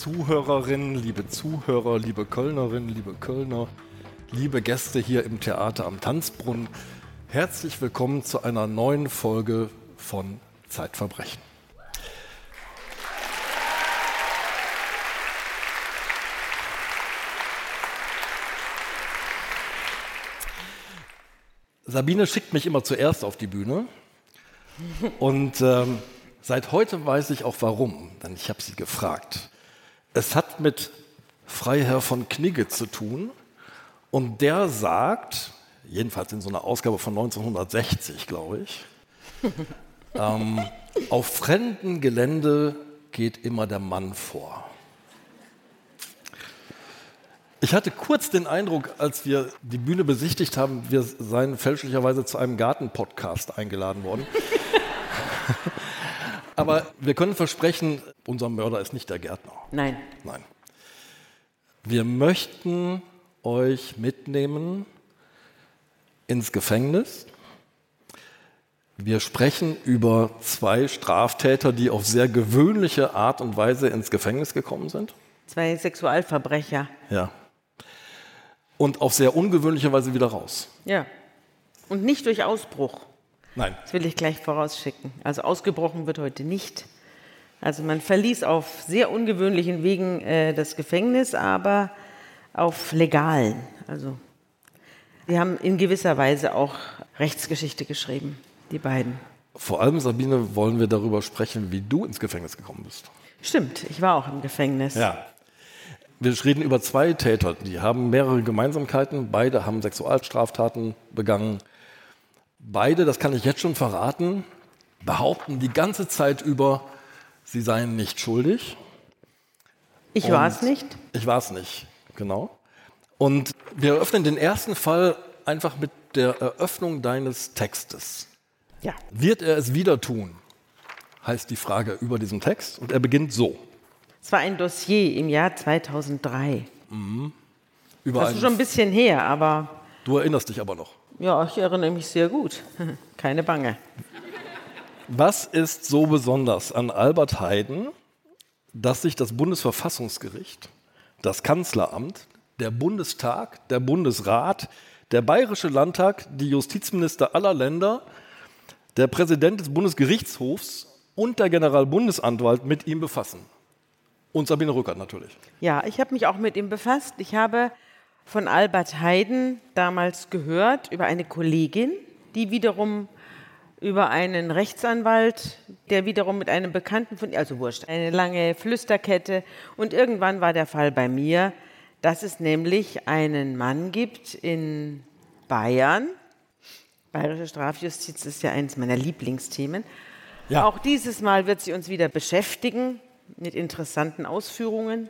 Zuhörerinnen, liebe Zuhörer, liebe Kölnerinnen, liebe Kölner, liebe Gäste hier im Theater am Tanzbrunnen, herzlich willkommen zu einer neuen Folge von Zeitverbrechen. Sabine schickt mich immer zuerst auf die Bühne und ähm, seit heute weiß ich auch warum, denn ich habe sie gefragt. Es hat mit Freiherr von Knigge zu tun und der sagt, jedenfalls in so einer Ausgabe von 1960, glaube ich, ähm, auf fremdem Gelände geht immer der Mann vor. Ich hatte kurz den Eindruck, als wir die Bühne besichtigt haben, wir seien fälschlicherweise zu einem Garten-Podcast eingeladen worden. Aber wir können versprechen, unser Mörder ist nicht der Gärtner. Nein. Nein. Wir möchten euch mitnehmen ins Gefängnis. Wir sprechen über zwei Straftäter, die auf sehr gewöhnliche Art und Weise ins Gefängnis gekommen sind. Zwei Sexualverbrecher. Ja. Und auf sehr ungewöhnliche Weise wieder raus. Ja. Und nicht durch Ausbruch. Nein. Das will ich gleich vorausschicken. Also ausgebrochen wird heute nicht. Also man verließ auf sehr ungewöhnlichen Wegen äh, das Gefängnis, aber auf legalen. Also die haben in gewisser Weise auch Rechtsgeschichte geschrieben, die beiden. Vor allem, Sabine, wollen wir darüber sprechen, wie du ins Gefängnis gekommen bist. Stimmt, ich war auch im Gefängnis. Ja. Wir reden über zwei Täter, die haben mehrere Gemeinsamkeiten. Beide haben Sexualstraftaten begangen. Beide, das kann ich jetzt schon verraten, behaupten die ganze Zeit über, sie seien nicht schuldig. Ich war es nicht. Ich war es nicht, genau. Und wir eröffnen den ersten Fall einfach mit der Eröffnung deines Textes. Ja. Wird er es wieder tun? Heißt die Frage über diesen Text. Und er beginnt so. Es war ein Dossier im Jahr 2003. Über Das ist schon ein bisschen her, aber du erinnerst dich aber noch. Ja, ich erinnere mich sehr gut. Keine Bange. Was ist so besonders an Albert Heiden, dass sich das Bundesverfassungsgericht, das Kanzleramt, der Bundestag, der Bundesrat, der Bayerische Landtag, die Justizminister aller Länder, der Präsident des Bundesgerichtshofs und der Generalbundesanwalt mit ihm befassen? Und Sabine Rückert natürlich. Ja, ich habe mich auch mit ihm befasst. Ich habe von Albert Heiden damals gehört über eine Kollegin, die wiederum über einen Rechtsanwalt, der wiederum mit einem Bekannten von, also wurscht, eine lange Flüsterkette. Und irgendwann war der Fall bei mir, dass es nämlich einen Mann gibt in Bayern. Bayerische Strafjustiz ist ja eines meiner Lieblingsthemen. Ja. Auch dieses Mal wird sie uns wieder beschäftigen mit interessanten Ausführungen.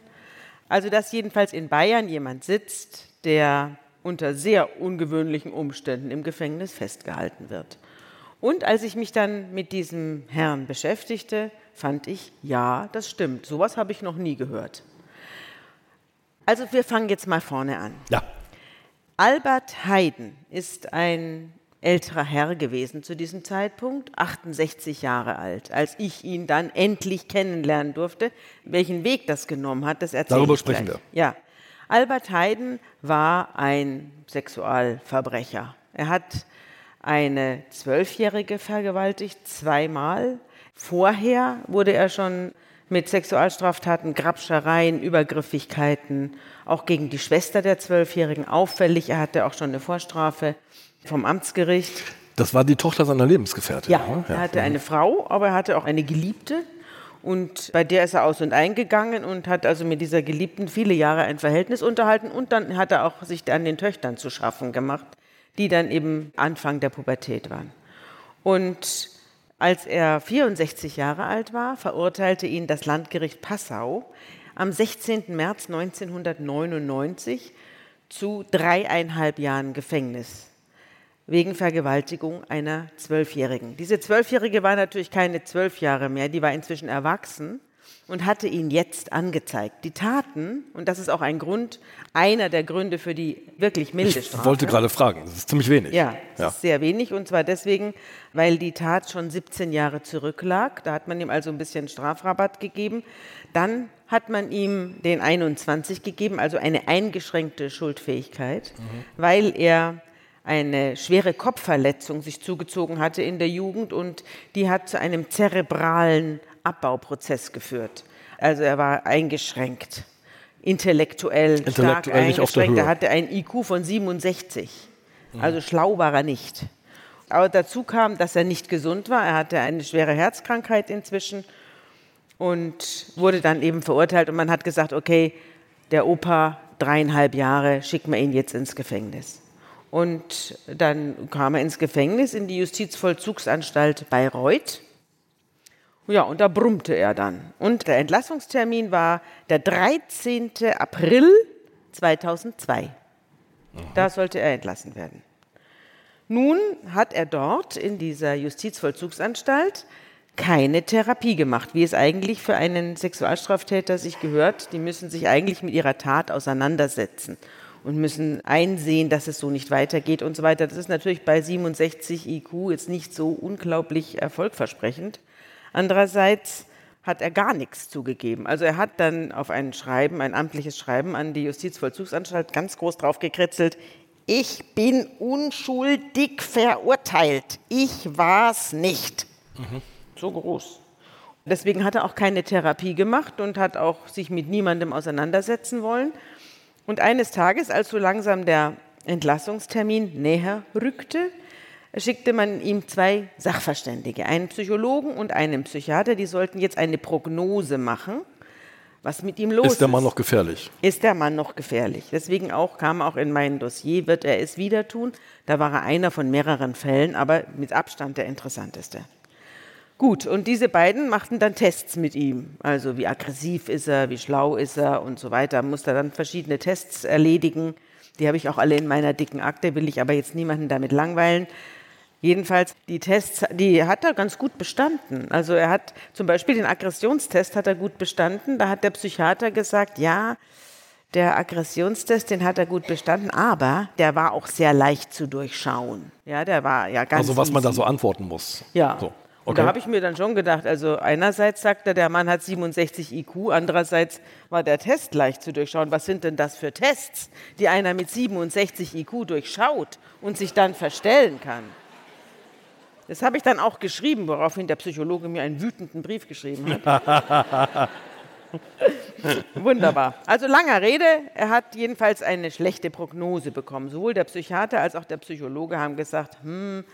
Also, dass jedenfalls in Bayern jemand sitzt, der unter sehr ungewöhnlichen Umständen im Gefängnis festgehalten wird. Und als ich mich dann mit diesem Herrn beschäftigte, fand ich, ja, das stimmt. Sowas habe ich noch nie gehört. Also wir fangen jetzt mal vorne an. Ja. Albert Heiden ist ein älterer Herr gewesen zu diesem Zeitpunkt, 68 Jahre alt, als ich ihn dann endlich kennenlernen durfte. Welchen Weg das genommen hat, das erzähle Darüber ich sprechen gleich. wir. Ja. Albert Heiden war ein Sexualverbrecher. Er hat eine Zwölfjährige vergewaltigt, zweimal. Vorher wurde er schon mit Sexualstraftaten, Grabschereien, Übergriffigkeiten, auch gegen die Schwester der Zwölfjährigen auffällig. Er hatte auch schon eine Vorstrafe vom Amtsgericht. Das war die Tochter seiner Lebensgefährtin. Ja, ne? er hatte eine Frau, aber er hatte auch eine Geliebte. Und bei der ist er aus und eingegangen und hat also mit dieser Geliebten viele Jahre ein Verhältnis unterhalten. Und dann hat er auch sich an den Töchtern zu schaffen gemacht, die dann eben Anfang der Pubertät waren. Und als er 64 Jahre alt war, verurteilte ihn das Landgericht Passau am 16. März 1999 zu dreieinhalb Jahren Gefängnis wegen Vergewaltigung einer Zwölfjährigen. Diese Zwölfjährige war natürlich keine zwölf Jahre mehr, die war inzwischen erwachsen. und hatte ihn jetzt angezeigt. Die Taten, und das ist auch ein Grund, einer der Gründe für die wirklich milde Ich Strafe. wollte gerade fragen, das ist ziemlich wenig. Ja, das ja. ist sehr wenig und zwar deswegen, weil die Tat schon 17 Jahre zurücklag. Da hat man ihm also ein bisschen Strafrabatt gegeben. Dann hat man ihm den 21 gegeben, also eine eingeschränkte Schuldfähigkeit, weil er eine schwere Kopfverletzung sich zugezogen hatte in der Jugend und die hat zu einem zerebralen Abbauprozess geführt. Also er war eingeschränkt, intellektuell, stark Intellektuell der eingeschränkt. Er hatte ein IQ von 67. Also schlau war er nicht. Aber dazu kam, dass er nicht gesund war. Er hatte eine schwere Herzkrankheit inzwischen und wurde dann eben verurteilt. Und man hat gesagt, okay, der Opa, dreieinhalb Jahre, schicken wir ihn jetzt ins Gefängnis. Und dann kam er ins Gefängnis, in die Justizvollzugsanstalt Bayreuth. Ja, und da brummte er dann. Und der Entlassungstermin war der 13. April 2002. Da sollte er entlassen werden. Nun hat er dort in dieser Justizvollzugsanstalt keine Therapie gemacht, wie es eigentlich für einen Sexualstraftäter sich gehört. Die müssen sich eigentlich mit ihrer Tat auseinandersetzen und müssen einsehen, dass es so nicht weitergeht und so weiter. Das ist natürlich bei 67 IQ jetzt nicht so unglaublich erfolgversprechend. Andererseits hat er gar nichts zugegeben. Also er hat dann auf ein Schreiben, ein amtliches Schreiben an die Justizvollzugsanstalt ganz groß drauf gekritzelt, ich bin unschuldig verurteilt. Ich war's nicht. So groß. Deswegen hat er auch keine Therapie gemacht und hat auch sich mit niemandem auseinandersetzen wollen. Und eines Tages, als so langsam der Entlassungstermin näher rückte, schickte man ihm zwei Sachverständige, einen Psychologen und einen Psychiater, die sollten jetzt eine Prognose machen, was mit ihm los ist. Ist der Mann noch gefährlich? Ist der Mann noch gefährlich? Deswegen auch kam auch in mein Dossier, wird er es wieder tun? Da war er einer von mehreren Fällen, aber mit Abstand der interessanteste. Gut, und diese beiden machten dann Tests mit ihm. Also wie aggressiv ist er, wie schlau ist er und so weiter. Musste dann verschiedene Tests erledigen. Die habe ich auch alle in meiner dicken Akte, will ich aber jetzt niemanden damit langweilen. Jedenfalls, die Tests, die hat er ganz gut bestanden. Also er hat zum Beispiel den Aggressionstest hat er gut bestanden. Da hat der Psychiater gesagt, ja, der Aggressionstest, den hat er gut bestanden, aber der war auch sehr leicht zu durchschauen. Ja, der war ja ganz Also was man da easy. so antworten muss. Ja. So. Und Okay. da habe ich mir dann schon gedacht, also einerseits sagt er, der Mann hat 67 IQ, andererseits war der Test leicht zu durchschauen. Was sind denn das für Tests, die einer mit 67 IQ durchschaut und sich dann verstellen kann? Das habe ich dann auch geschrieben, woraufhin der Psychologe mir einen wütenden Brief geschrieben hat. Wunderbar. Also langer Rede, er hat jedenfalls eine schlechte Prognose bekommen. Sowohl der Psychiater als auch der Psychologe haben gesagt, hm,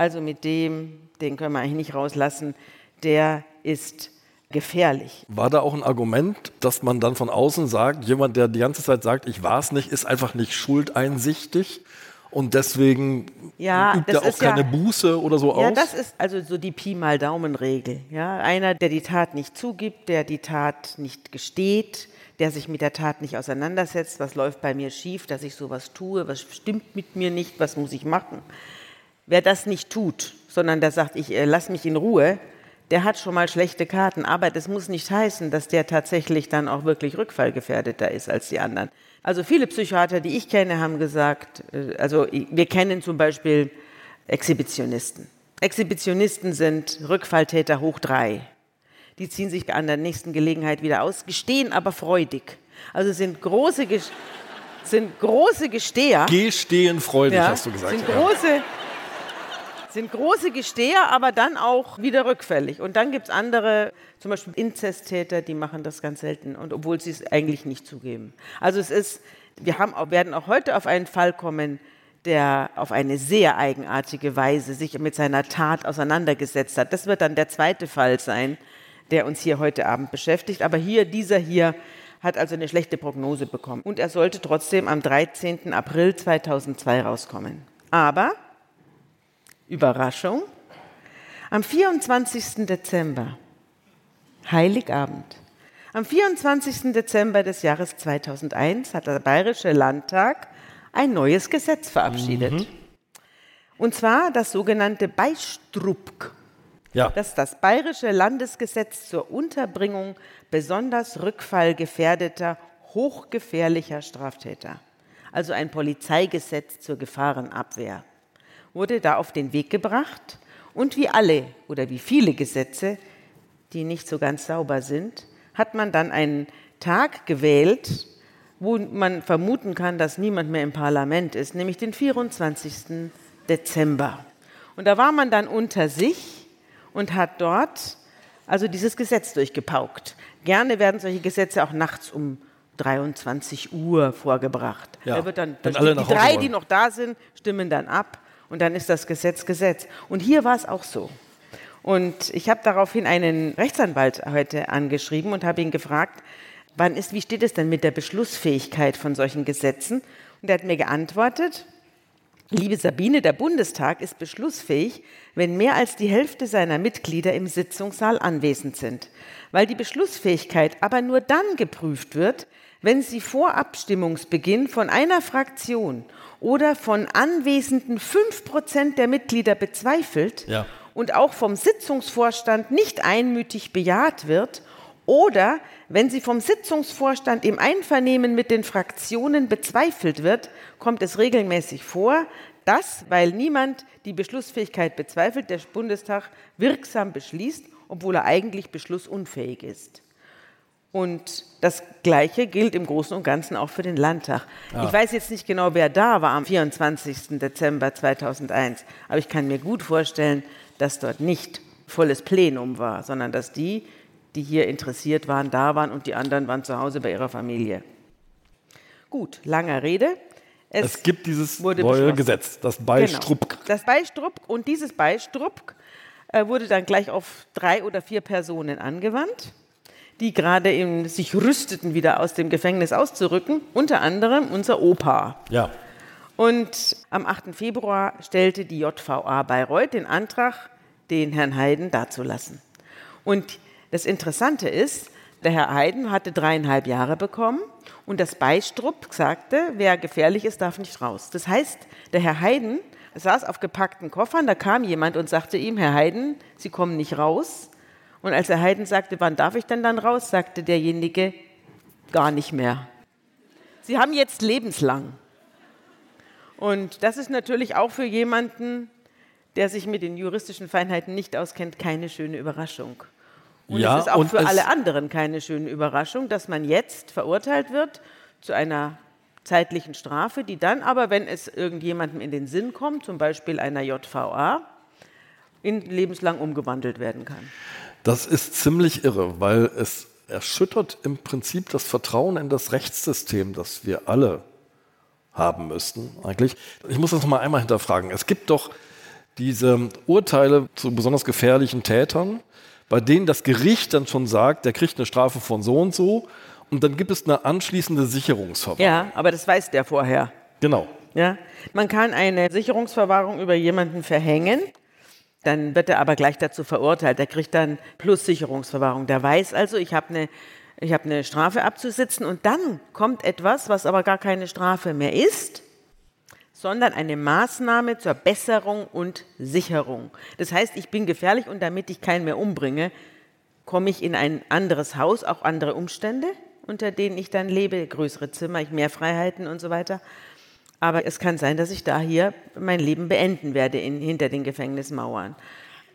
also mit dem, den können wir eigentlich nicht rauslassen, der ist gefährlich. War da auch ein Argument, dass man dann von außen sagt, jemand, der die ganze Zeit sagt, ich war es nicht, ist einfach nicht schuldeinsichtig und deswegen Ja, übt er auch ist ja- keine Buße oder so Ja, aus? das ist also so die Pi mal Daumen-Regel. Ja, einer, der die Tat nicht zugibt, der die Tat nicht gesteht, der sich mit der Tat nicht auseinandersetzt, was läuft bei mir schief, dass ich sowas tue, was stimmt mit mir nicht, was muss ich machen. Wer das nicht tut, sondern der sagt, ich äh, lass mich in Ruhe, der hat schon mal schlechte Karten. Aber das muss nicht heißen, dass der tatsächlich dann auch wirklich rückfallgefährdeter ist als die anderen. Also viele Psychiater, die ich kenne, haben gesagt, äh, also wir kennen zum Beispiel Exhibitionisten. Exhibitionisten sind Rückfalltäter hoch drei. Die ziehen sich an der nächsten Gelegenheit wieder aus, gestehen aber freudig. Also sind große, sind große Gesteher. Gestehen freudig, Ja, hast du gesagt. Sind ja. große, sind große Gesteher, aber dann auch wieder rückfällig. Und dann gibt es andere, zum Beispiel Inzesttäter, die machen das ganz selten, und obwohl sie es eigentlich nicht zugeben. Also es ist, wir haben, werden auch heute auf einen Fall kommen, der auf eine sehr eigenartige Weise sich mit seiner Tat auseinandergesetzt hat. Das wird dann der zweite Fall sein, der uns hier heute Abend beschäftigt. Aber hier, dieser hier, hat also eine schlechte Prognose bekommen. Und er sollte trotzdem am 13. April 2002 rauskommen. Aber, Überraschung, am 24. Dezember, Heiligabend, am 24. Dezember des Jahres 2001 hat der Bayerische Landtag ein neues Gesetz verabschiedet. Und zwar das sogenannte Beistrupk. Ja. Das ist das Bayerische Landesgesetz zur Unterbringung besonders rückfallgefährdeter, hochgefährlicher Straftäter. Also ein Polizeigesetz zur Gefahrenabwehr. Wurde da auf den Weg gebracht und wie alle oder wie viele Gesetze, die nicht so ganz sauber sind, hat man dann einen Tag gewählt, wo man vermuten kann, dass niemand mehr im Parlament ist, nämlich den 24. Dezember. Und da war man dann unter sich und hat dort also dieses Gesetz durchgepaukt. Gerne werden solche Gesetze auch nachts um 23 Uhr vorgebracht. Ja, da wird dann, wenn da alle die drei, wollen. die noch da sind, stimmen dann ab und dann ist das Gesetz Gesetz. Und hier war es auch so. Und ich habe daraufhin einen Rechtsanwalt heute angeschrieben und habe ihn gefragt, wann ist, wie steht es denn mit der Beschlussfähigkeit von solchen Gesetzen? Und er hat mir geantwortet, Liebe Sabine, der Bundestag ist beschlussfähig, wenn mehr als die Hälfte seiner Mitglieder im Sitzungssaal anwesend sind. Weil die Beschlussfähigkeit aber nur dann geprüft wird, wenn sie vor Abstimmungsbeginn von einer Fraktion oder von anwesenden fünf Prozent der Mitglieder bezweifelt Ja. und auch vom Sitzungsvorstand nicht einmütig bejaht wird oder wenn sie vom Sitzungsvorstand im Einvernehmen mit den Fraktionen bezweifelt wird, kommt es regelmäßig vor, dass, weil niemand die Beschlussfähigkeit bezweifelt, der Bundestag wirksam beschließt, obwohl er eigentlich beschlussunfähig ist. Und das Gleiche gilt im Großen und Ganzen auch für den Landtag. Ich weiß jetzt nicht genau, wer da war am 24. Dezember 2001, aber ich kann mir gut vorstellen, dass dort nicht volles Plenum war, sondern dass die, die hier interessiert waren, da waren und die anderen waren zu Hause bei ihrer Familie. Gut, langer Rede. Es gibt dieses neue. Gesetz, das Genau. Beistrupk. Das Beistrupk und dieses Beistrupk äh, wurde dann gleich auf drei oder vier Personen angewandt, die gerade im, sich rüsteten, wieder aus dem Gefängnis auszurücken, unter anderem unser Opa. Ja. Und am 8. Februar stellte die JVA Bayreuth den Antrag, den Herrn Heiden dazulassen. Und das Interessante ist, der Herr Heiden hatte dreieinhalb Jahre bekommen und das Beistrupp sagte, wer gefährlich ist, darf nicht raus. Das heißt, der Herr Heiden saß auf gepackten Koffern, da kam jemand und sagte ihm, Herr Heiden, Sie kommen nicht raus. Und als Herr Heiden sagte, wann darf ich denn dann raus, sagte derjenige, gar nicht mehr. Sie haben jetzt lebenslang. Und das ist natürlich auch für jemanden, der sich mit den juristischen Feinheiten nicht auskennt, keine schöne Überraschung. Und Ja, es ist auch für alle anderen keine schöne Überraschung, dass man jetzt verurteilt wird zu einer zeitlichen Strafe, die dann aber, wenn es irgendjemandem in den Sinn kommt, zum Beispiel einer JVA, in lebenslang umgewandelt werden kann. Das ist ziemlich irre, weil es erschüttert im Prinzip das Vertrauen in das Rechtssystem, das wir alle haben müssten eigentlich. Ich muss das noch mal einmal hinterfragen. Es gibt doch diese Urteile zu besonders gefährlichen Tätern, bei denen das Gericht dann schon sagt, der kriegt eine Strafe von so und so und dann gibt es eine anschließende Sicherungsverwahrung. Ja, aber das weiß der vorher. Genau. Ja? Man kann eine Sicherungsverwahrung über jemanden verhängen, dann wird er aber gleich dazu verurteilt. Der kriegt dann plus Sicherungsverwahrung. Der weiß also, ich habe eine, ich habe eine Strafe abzusitzen und dann kommt etwas, was aber gar keine Strafe mehr ist, sondern eine Maßnahme zur Besserung und Sicherung. Das heißt, ich bin gefährlich und damit ich keinen mehr umbringe, komme ich in ein anderes Haus, auch andere Umstände, unter denen ich dann lebe, größere Zimmer, ich mehr Freiheiten und so weiter. Aber es kann sein, dass ich da hier mein Leben beenden werde in, hinter den Gefängnismauern.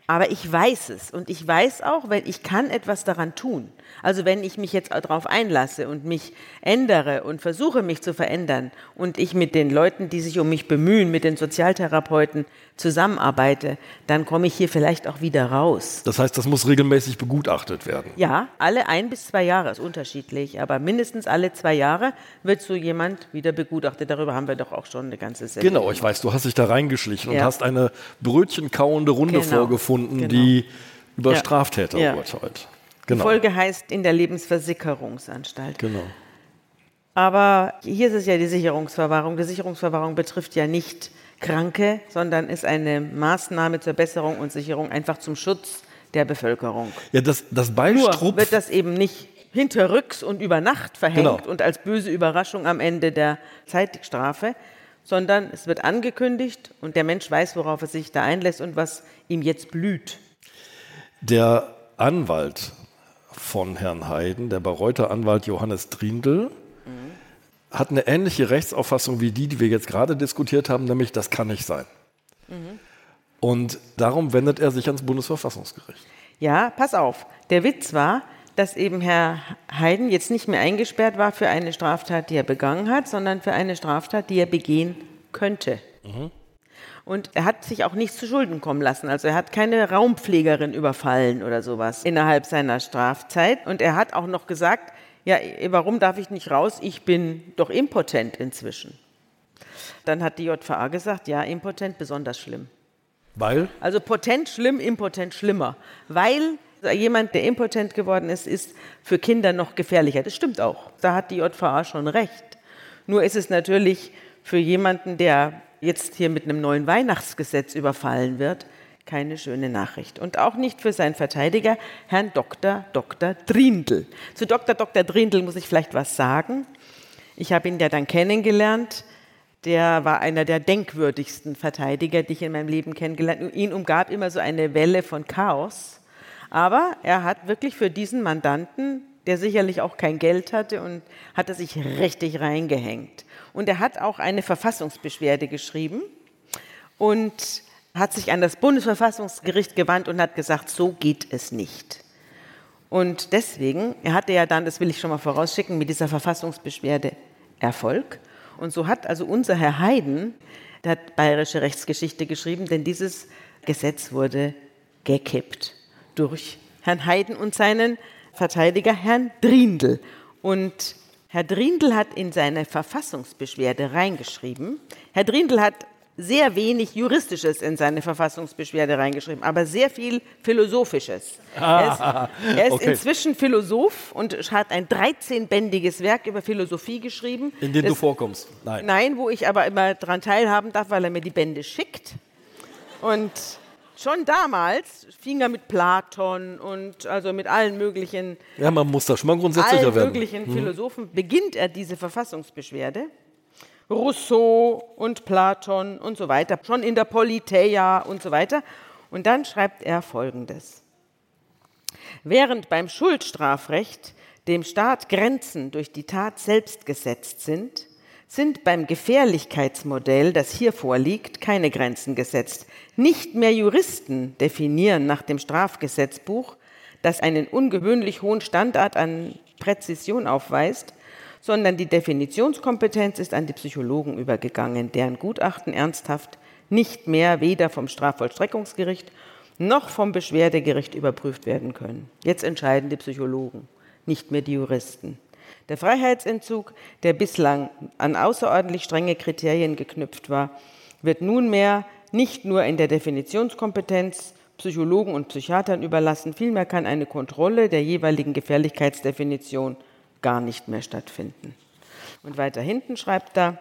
Aber ich weiß es und ich weiß auch, wenn ich kann etwas daran tun. Also wenn ich mich jetzt darauf einlasse und mich ändere und versuche mich zu verändern und ich mit den Leuten, die sich um mich bemühen, mit den Sozialtherapeuten zusammenarbeite, dann komme ich hier vielleicht auch wieder raus. Das heißt, das muss regelmäßig begutachtet werden. Ja, alle ein bis zwei Jahre ist unterschiedlich, aber mindestens alle zwei Jahre wird so jemand wieder begutachtet. Darüber haben wir doch auch schon eine ganze Sendung. Genau, ich weiß, du hast dich da reingeschlichen und Ja. hast eine brötchenkauende Runde Genau, vorgefunden, genau. die über Ja. Straftäter Ja. urteilt. Die Genau. Folge heißt in der Lebensversicherungsanstalt. genau. Aber hier ist es ja die Sicherungsverwahrung. Die Sicherungsverwahrung betrifft ja nicht Kranke, sondern ist eine Maßnahme zur Besserung und Sicherung einfach zum Schutz der Bevölkerung. Ja, das, das Nur Beistrupf, wird das eben nicht hinterrücks und über Nacht verhängt Genau. und als böse Überraschung am Ende der Zeitstrafe, sondern es wird angekündigt und der Mensch weiß, worauf er sich da einlässt und was ihm jetzt blüht. Der Anwalt von Herrn Heiden, der Bayreuther Anwalt Johannes Drindl, mhm. Hat eine ähnliche Rechtsauffassung wie die, die wir jetzt gerade diskutiert haben, nämlich das kann nicht sein. Mhm. Und darum wendet er sich ans Bundesverfassungsgericht. Ja, pass auf. Der Witz war, dass eben Herr Heiden jetzt nicht mehr eingesperrt war für eine Straftat, die er begangen hat, sondern für eine Straftat, die er begehen könnte. Mhm. Und er hat sich auch nichts zu Schulden kommen lassen. Also er hat keine Raumpflegerin überfallen oder sowas innerhalb seiner Strafzeit. Und er hat auch noch gesagt, ja, warum darf ich nicht raus? Ich bin doch impotent inzwischen. Dann hat die JVA gesagt, ja, impotent besonders schlimm. Weil? Also potent schlimm, impotent schlimmer. Weil jemand, der impotent geworden ist, ist für Kinder noch gefährlicher. Das stimmt auch. Da hat die JVA schon recht. Nur ist es natürlich für jemanden, der jetzt hier mit einem neuen Weihnachtsgesetz überfallen wird, keine schöne Nachricht. Und auch nicht für seinen Verteidiger, Herrn Dr. Dr. Drindl. Zu Dr. Dr. Drindl muss ich vielleicht was sagen. Ich habe ihn ja dann kennengelernt. Der war einer der denkwürdigsten Verteidiger, die ich in meinem Leben kennengelernt habe. Ihn umgab immer so eine Welle von Chaos. Aber er hat wirklich für diesen Mandanten, der sicherlich auch kein Geld hatte, und hat er sich richtig reingehängt. Und er hat auch eine Verfassungsbeschwerde geschrieben und hat sich an das Bundesverfassungsgericht gewandt und hat gesagt, so geht es nicht. Und deswegen, er hatte ja dann, das will ich schon mal vorausschicken, mit dieser Verfassungsbeschwerde Erfolg. Und so hat also unser Herr Haydn, der hat bayerische Rechtsgeschichte geschrieben, denn dieses Gesetz wurde gekippt durch Herrn Haydn und seinen Verteidiger Herrn Drindl. Und Herr Drindl hat in seine Verfassungsbeschwerde reingeschrieben. Herr Drindl hat sehr wenig Juristisches in seine Verfassungsbeschwerde reingeschrieben, aber sehr viel Philosophisches. Ah, er ist, er ist okay. inzwischen Philosoph und hat ein 13-bändiges Werk über Philosophie geschrieben. In dem das, du vorkommst? Nein. Nein, wo ich aber immer daran teilhaben darf, weil er mir die Bände schickt. Und Schon damals fing er mit Platon und also mit allen möglichen. Ja, man muss da schon mal grundsätzlicher allen werden. möglichen mhm. Philosophen beginnt er diese Verfassungsbeschwerde. Rousseau und Platon und so weiter, schon in der Politeia und so weiter. Und dann schreibt er Folgendes. Während beim Schuldstrafrecht dem Staat Grenzen durch die Tat selbst gesetzt sind, sind beim Gefährlichkeitsmodell, das hier vorliegt, keine Grenzen gesetzt. Nicht mehr Juristen definieren nach dem Strafgesetzbuch, das einen ungewöhnlich hohen Standard an Präzision aufweist, sondern die Definitionskompetenz ist an die Psychologen übergegangen, deren Gutachten ernsthaft nicht mehr weder vom Strafvollstreckungsgericht noch vom Beschwerdegericht überprüft werden können. Jetzt entscheiden die Psychologen, nicht mehr die Juristen. Der Freiheitsentzug, der bislang an außerordentlich strenge Kriterien geknüpft war, wird nunmehr nicht nur in der Definitionskompetenz Psychologen und Psychiatern überlassen, vielmehr kann eine Kontrolle der jeweiligen Gefährlichkeitsdefinition gar nicht mehr stattfinden. Und weiter hinten schreibt er,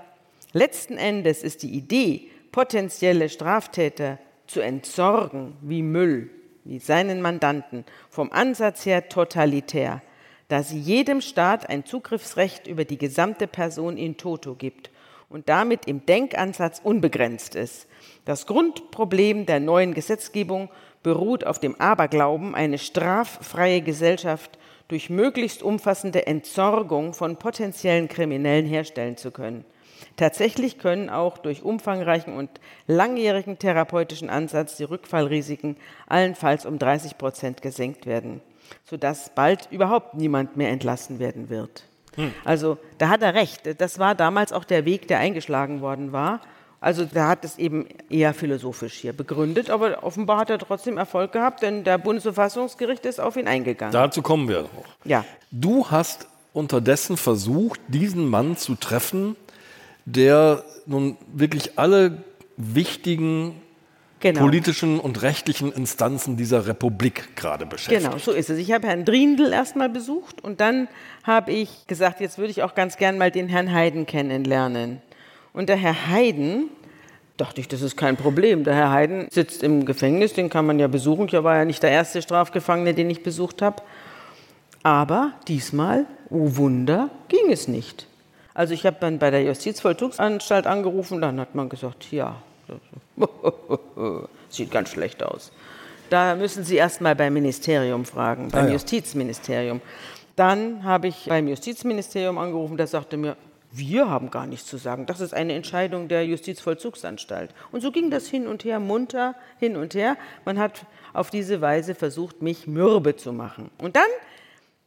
letzten Endes ist die Idee, potenzielle Straftäter zu entsorgen wie Müll, wie seinen Mandanten, vom Ansatz her totalitär da sie jedem Staat ein Zugriffsrecht über die gesamte Person in toto gibt und damit im Denkansatz unbegrenzt ist. Das Grundproblem der neuen Gesetzgebung beruht auf dem Aberglauben, eine straffreie Gesellschaft durch möglichst umfassende Entsorgung von potenziellen Kriminellen herstellen zu können. Tatsächlich können auch durch umfangreichen und langjährigen therapeutischen Ansatz die Rückfallrisiken allenfalls um 30 Prozent gesenkt werden sodass bald überhaupt niemand mehr entlassen werden wird. Hm. Also da hat er recht. Das war damals auch der Weg, der eingeschlagen worden war. Also da hat es eben eher philosophisch hier begründet, aber offenbar hat er trotzdem Erfolg gehabt, denn der Bundesverfassungsgericht ist auf ihn eingegangen. Dazu kommen wir noch. Ja. Du hast unterdessen versucht, diesen Mann zu treffen, der nun wirklich alle wichtigen genau. politischen und rechtlichen Instanzen dieser Republik gerade beschäftigt. Genau, so ist es. Ich habe Herrn Driendl erstmal besucht und dann habe ich gesagt, jetzt würde ich auch ganz gern mal den Herrn Heiden kennenlernen. Und der Herr Heiden, dachte ich, das ist kein Problem. Der Herr Heiden sitzt im Gefängnis, den kann man ja besuchen. Ich war ja nicht der erste Strafgefangene, den ich besucht habe. Aber diesmal, oh Wunder, ging es nicht. Also ich habe dann bei der Justizvollzugsanstalt angerufen, dann hat man gesagt, ja, Sieht ganz schlecht aus. Da müssen Sie erst mal beim Ministerium fragen, beim ah, ja. Justizministerium. Dann habe ich beim Justizministerium angerufen, der sagte mir, wir haben gar nichts zu sagen. Das ist eine Entscheidung der Justizvollzugsanstalt. Und so ging das hin und her, munter hin und her. Man hat auf diese Weise versucht, mich mürbe zu machen. Und dann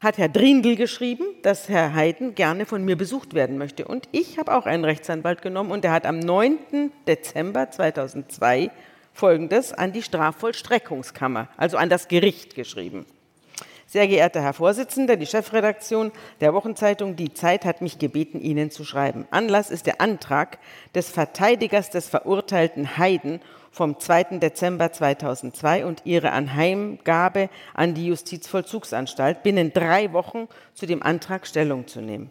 hat Herr Drindl geschrieben, dass Herr Heiden gerne von mir besucht werden möchte. Und ich habe auch einen Rechtsanwalt genommen und der hat am 9. Dezember 2002 Folgendes an die Strafvollstreckungskammer, also an das Gericht geschrieben. Sehr geehrter Herr Vorsitzender, die Chefredaktion der Wochenzeitung Die Zeit hat mich gebeten, Ihnen zu schreiben. Anlass ist der Antrag des Verteidigers des verurteilten Heiden vom 2. Dezember 2002 und ihre Anheimgabe an die Justizvollzugsanstalt, binnen drei Wochen zu dem Antrag Stellung zu nehmen.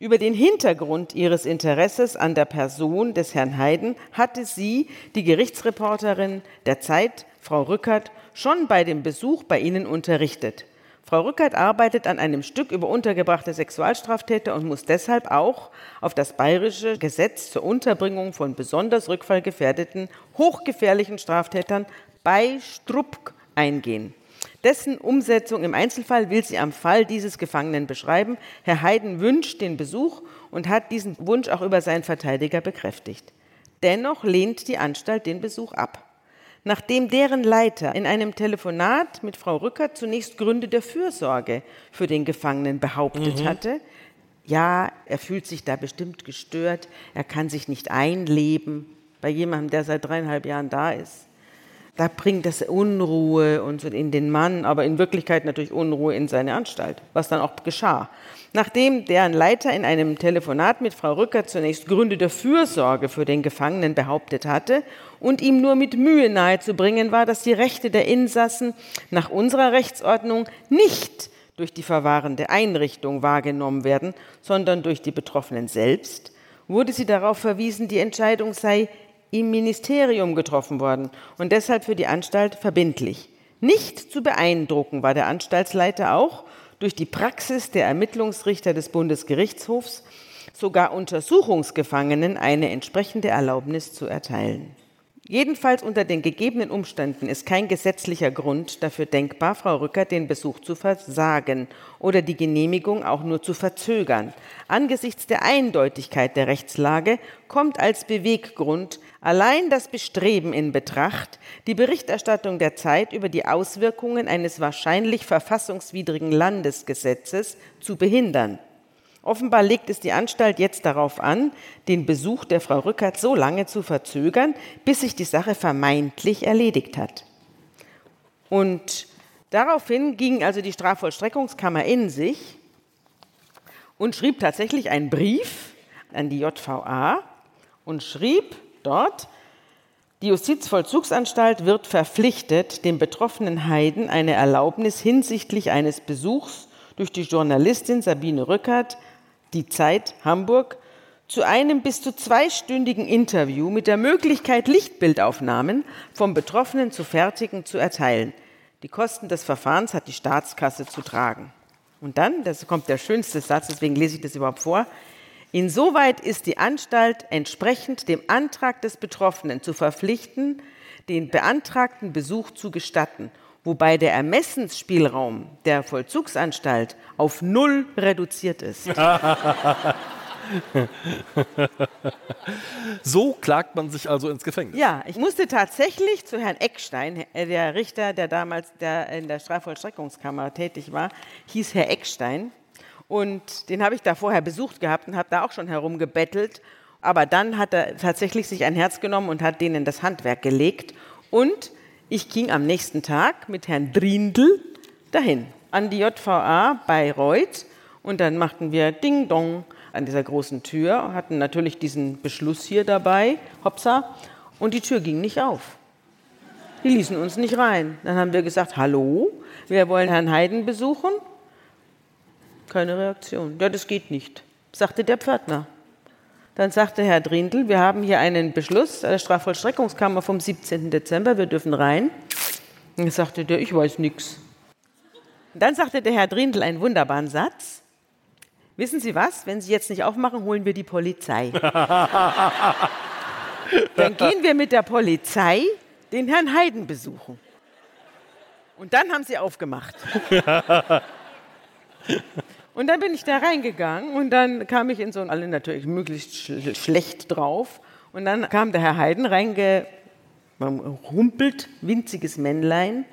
Über den Hintergrund ihres Interesses an der Person des Herrn Heiden hatte sie, die Gerichtsreporterin der Zeit, Frau Rückert, schon bei dem Besuch bei Ihnen unterrichtet. Frau Rückert arbeitet an einem Stück über untergebrachte Sexualstraftäter und muss deshalb auch auf das bayerische Gesetz zur Unterbringung von besonders rückfallgefährdeten, hochgefährlichen Straftätern bei Strupp eingehen. Dessen Umsetzung im Einzelfall will sie am Fall dieses Gefangenen beschreiben. Herr Heiden wünscht den Besuch und hat diesen Wunsch auch über seinen Verteidiger bekräftigt. Dennoch lehnt die Anstalt den Besuch ab nachdem deren Leiter in einem Telefonat mit Frau Rückert zunächst Gründe der Fürsorge für den Gefangenen behauptet mhm. hatte. Ja, er fühlt sich da bestimmt gestört, er kann sich nicht einleben bei jemandem, der seit dreieinhalb Jahren da ist. Da bringt das Unruhe und so in den Mann, aber in Wirklichkeit natürlich Unruhe in seine Anstalt, was dann auch geschah. Nachdem deren Leiter in einem Telefonat mit Frau Rücker zunächst Gründe der Fürsorge für den Gefangenen behauptet hatte und ihm nur mit Mühe nahezubringen war, dass die Rechte der Insassen nach unserer Rechtsordnung nicht durch die verwahrende Einrichtung wahrgenommen werden, sondern durch die Betroffenen selbst, wurde sie darauf verwiesen, die Entscheidung sei im Ministerium getroffen worden und deshalb für die Anstalt verbindlich. Nicht zu beeindrucken war der Anstaltsleiter auch durch die Praxis der Ermittlungsrichter des Bundesgerichtshofs, sogar Untersuchungsgefangenen eine entsprechende Erlaubnis zu erteilen. Jedenfalls unter den gegebenen Umständen ist kein gesetzlicher Grund dafür denkbar, Frau Rücker den Besuch zu versagen oder die Genehmigung auch nur zu verzögern. Angesichts der Eindeutigkeit der Rechtslage kommt als Beweggrund allein das Bestreben in Betracht, die Berichterstattung der Zeit über die Auswirkungen eines wahrscheinlich verfassungswidrigen Landesgesetzes zu behindern. Offenbar legt es die Anstalt jetzt darauf an, den Besuch der Frau Rückert so lange zu verzögern, bis sich die Sache vermeintlich erledigt hat. Und daraufhin ging also die Strafvollstreckungskammer in sich und schrieb tatsächlich einen Brief an die JVA und schrieb dort, die Justizvollzugsanstalt wird verpflichtet, dem betroffenen Heiden eine Erlaubnis hinsichtlich eines Besuchs durch die Journalistin Sabine Rückert die Zeit Hamburg zu einem bis zu zweistündigen Interview mit der Möglichkeit, Lichtbildaufnahmen vom Betroffenen zu fertigen, zu erteilen. Die Kosten des Verfahrens hat die Staatskasse zu tragen. Und dann, das kommt der schönste Satz, deswegen lese ich das überhaupt vor. Insoweit ist die Anstalt entsprechend dem Antrag des Betroffenen zu verpflichten, den beantragten Besuch zu gestatten wobei der Ermessensspielraum der Vollzugsanstalt auf null reduziert ist. so klagt man sich also ins Gefängnis. Ja, ich musste tatsächlich zu Herrn Eckstein, der Richter, der damals der in der Strafvollstreckungskammer tätig war, hieß Herr Eckstein. Und den habe ich da vorher besucht gehabt und habe da auch schon herumgebettelt. Aber dann hat er tatsächlich sich ein Herz genommen und hat denen das Handwerk gelegt. Und ich ging am nächsten Tag mit Herrn Drindl dahin, an die JVA Bayreuth. Und dann machten wir Ding Dong an dieser großen Tür, hatten natürlich diesen Beschluss hier dabei, Hopsa, und die Tür ging nicht auf. Die ließen uns nicht rein. Dann haben wir gesagt, hallo, wir wollen Herrn Heiden besuchen. Keine Reaktion. Ja, das geht nicht, sagte der Pförtner. Dann sagte Herr Drindl, wir haben hier einen Beschluss der Strafvollstreckungskammer vom 17. Dezember, wir dürfen rein. Dann sagte der, ich weiß nichts. Dann sagte der Herr Drindl einen wunderbaren Satz. Wissen Sie was? Wenn Sie jetzt nicht aufmachen, holen wir die Polizei. Dann gehen wir mit der Polizei den Herrn Heiden besuchen. Und dann haben sie aufgemacht. und dann bin ich da reingegangen und dann kam ich in so ein, alle natürlich möglichst sch schlecht drauf. Und dann kam der Herr Heiden reingerumpelt, winziges Männlein,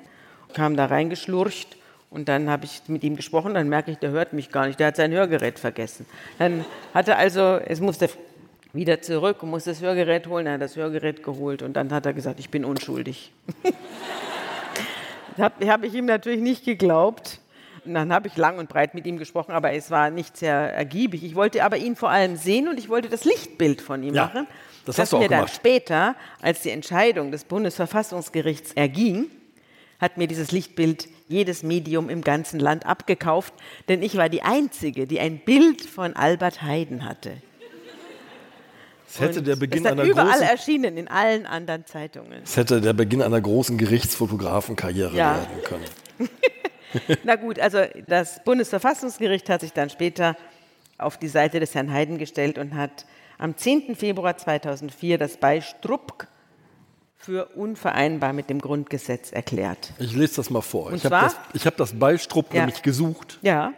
kam da reingeschlurcht und dann habe ich mit ihm gesprochen, dann merke ich, der hört mich gar nicht, der hat sein Hörgerät vergessen. Dann hat er also, es musste wieder zurück und musste das Hörgerät holen, er hat das Hörgerät geholt und dann hat er gesagt, ich bin unschuldig. das habe hab ich ihm natürlich nicht geglaubt. Und dann habe ich lang und breit mit ihm gesprochen, aber es war nicht sehr ergiebig. Ich wollte aber ihn vor allem sehen und ich wollte das Lichtbild von ihm Ja, machen. das hast du auch mir dann gemacht. später, als die Entscheidung des Bundesverfassungsgerichts erging, hat mir dieses Lichtbild jedes Medium im ganzen Land abgekauft, denn ich war die Einzige, die ein Bild von Albert Heiden hatte. Es hätte der Beginn ist einer dann überall großen, erschienen, in allen anderen Zeitungen. es hätte der Beginn einer großen Gerichtsfotografenkarriere Ja. werden können. Na gut, also das Bundesverfassungsgericht hat sich dann später auf die Seite des Herrn Heiden gestellt und hat am 10. Februar 2004 das Beistrupk für unvereinbar mit dem Grundgesetz erklärt. Ich lese das mal vor. Und ich habe das, ich hab das Beisstrupp Ja. nämlich gesucht. Ja,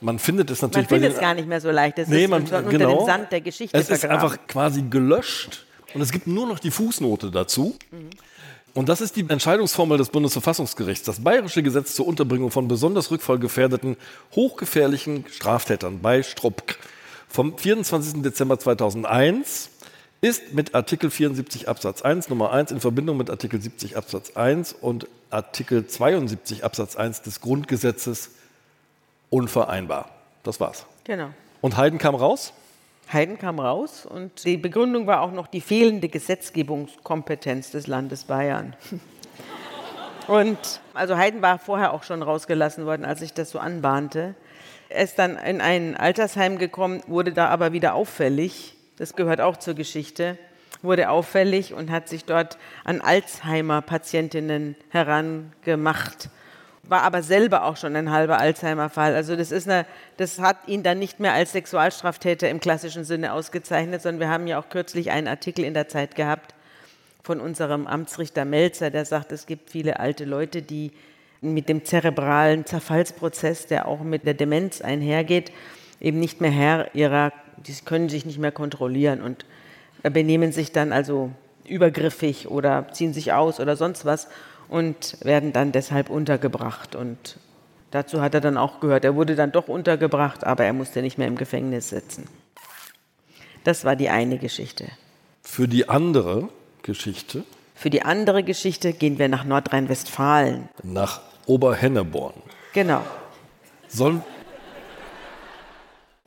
Man findet es man natürlich bei findet es gar nicht mehr so leicht. Es Nee, ist man, unter, genau. unter den Sand der Geschichte Es ist vergraben. einfach quasi gelöscht und es gibt nur noch die Fußnote dazu. Mhm. Und das ist die Entscheidungsformel des Bundesverfassungsgerichts. Das bayerische Gesetz zur Unterbringung von besonders rückfallgefährdeten, hochgefährlichen Straftätern bei Strupp vom 24. Dezember 2001 ist mit Artikel 74 Absatz 1 Nummer 1 in Verbindung mit Artikel 70 Absatz 1 und Artikel 72 Absatz 1 des Grundgesetzes unvereinbar. Das war's. Genau. Und Heiden kam raus? Heiden kam raus und die Begründung war auch noch die fehlende Gesetzgebungskompetenz des Landes Bayern. Und also Heiden war vorher auch schon rausgelassen worden, als sich das so anbahnte. Er ist dann in ein Altersheim gekommen, wurde da aber wieder auffällig. Das gehört auch zur Geschichte. Wurde auffällig und hat sich dort an Alzheimer-Patientinnen herangemacht war aber selber auch schon ein halber Alzheimer-Fall. Also das, ist eine, das hat ihn dann nicht mehr als Sexualstraftäter im klassischen Sinne ausgezeichnet, sondern wir haben ja auch kürzlich einen Artikel in der Zeit gehabt von unserem Amtsrichter Melzer, der sagt, es gibt viele alte Leute, die mit dem zerebralen Zerfallsprozess, der auch mit der Demenz einhergeht, eben nicht mehr Herr ihrer, die können sich nicht mehr kontrollieren und benehmen sich dann also übergriffig oder ziehen sich aus oder sonst was und werden dann deshalb untergebracht. Und dazu hat er dann auch gehört, er wurde dann doch untergebracht, aber er musste nicht mehr im Gefängnis sitzen. Das war die eine Geschichte. Für die andere Geschichte Für die andere Geschichte gehen wir nach Nordrhein-Westfalen. nach Oberhenneborn. Genau. Soll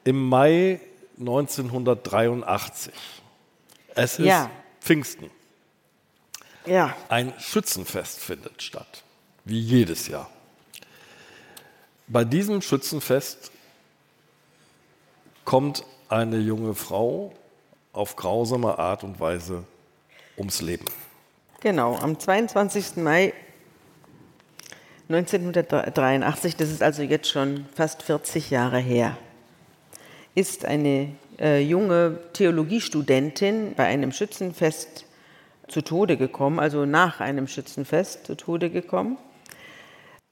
im Mai 1983. Es ist Ja. Pfingsten. Ja. Ein Schützenfest findet statt, wie jedes Jahr. Bei diesem Schützenfest kommt eine junge Frau auf grausame Art und Weise ums Leben. Genau, am 22. Mai 1983, das ist also jetzt schon fast 40 Jahre her, ist eine äh, junge Theologiestudentin bei einem Schützenfest zu Tode gekommen, also nach einem Schützenfest zu Tode gekommen.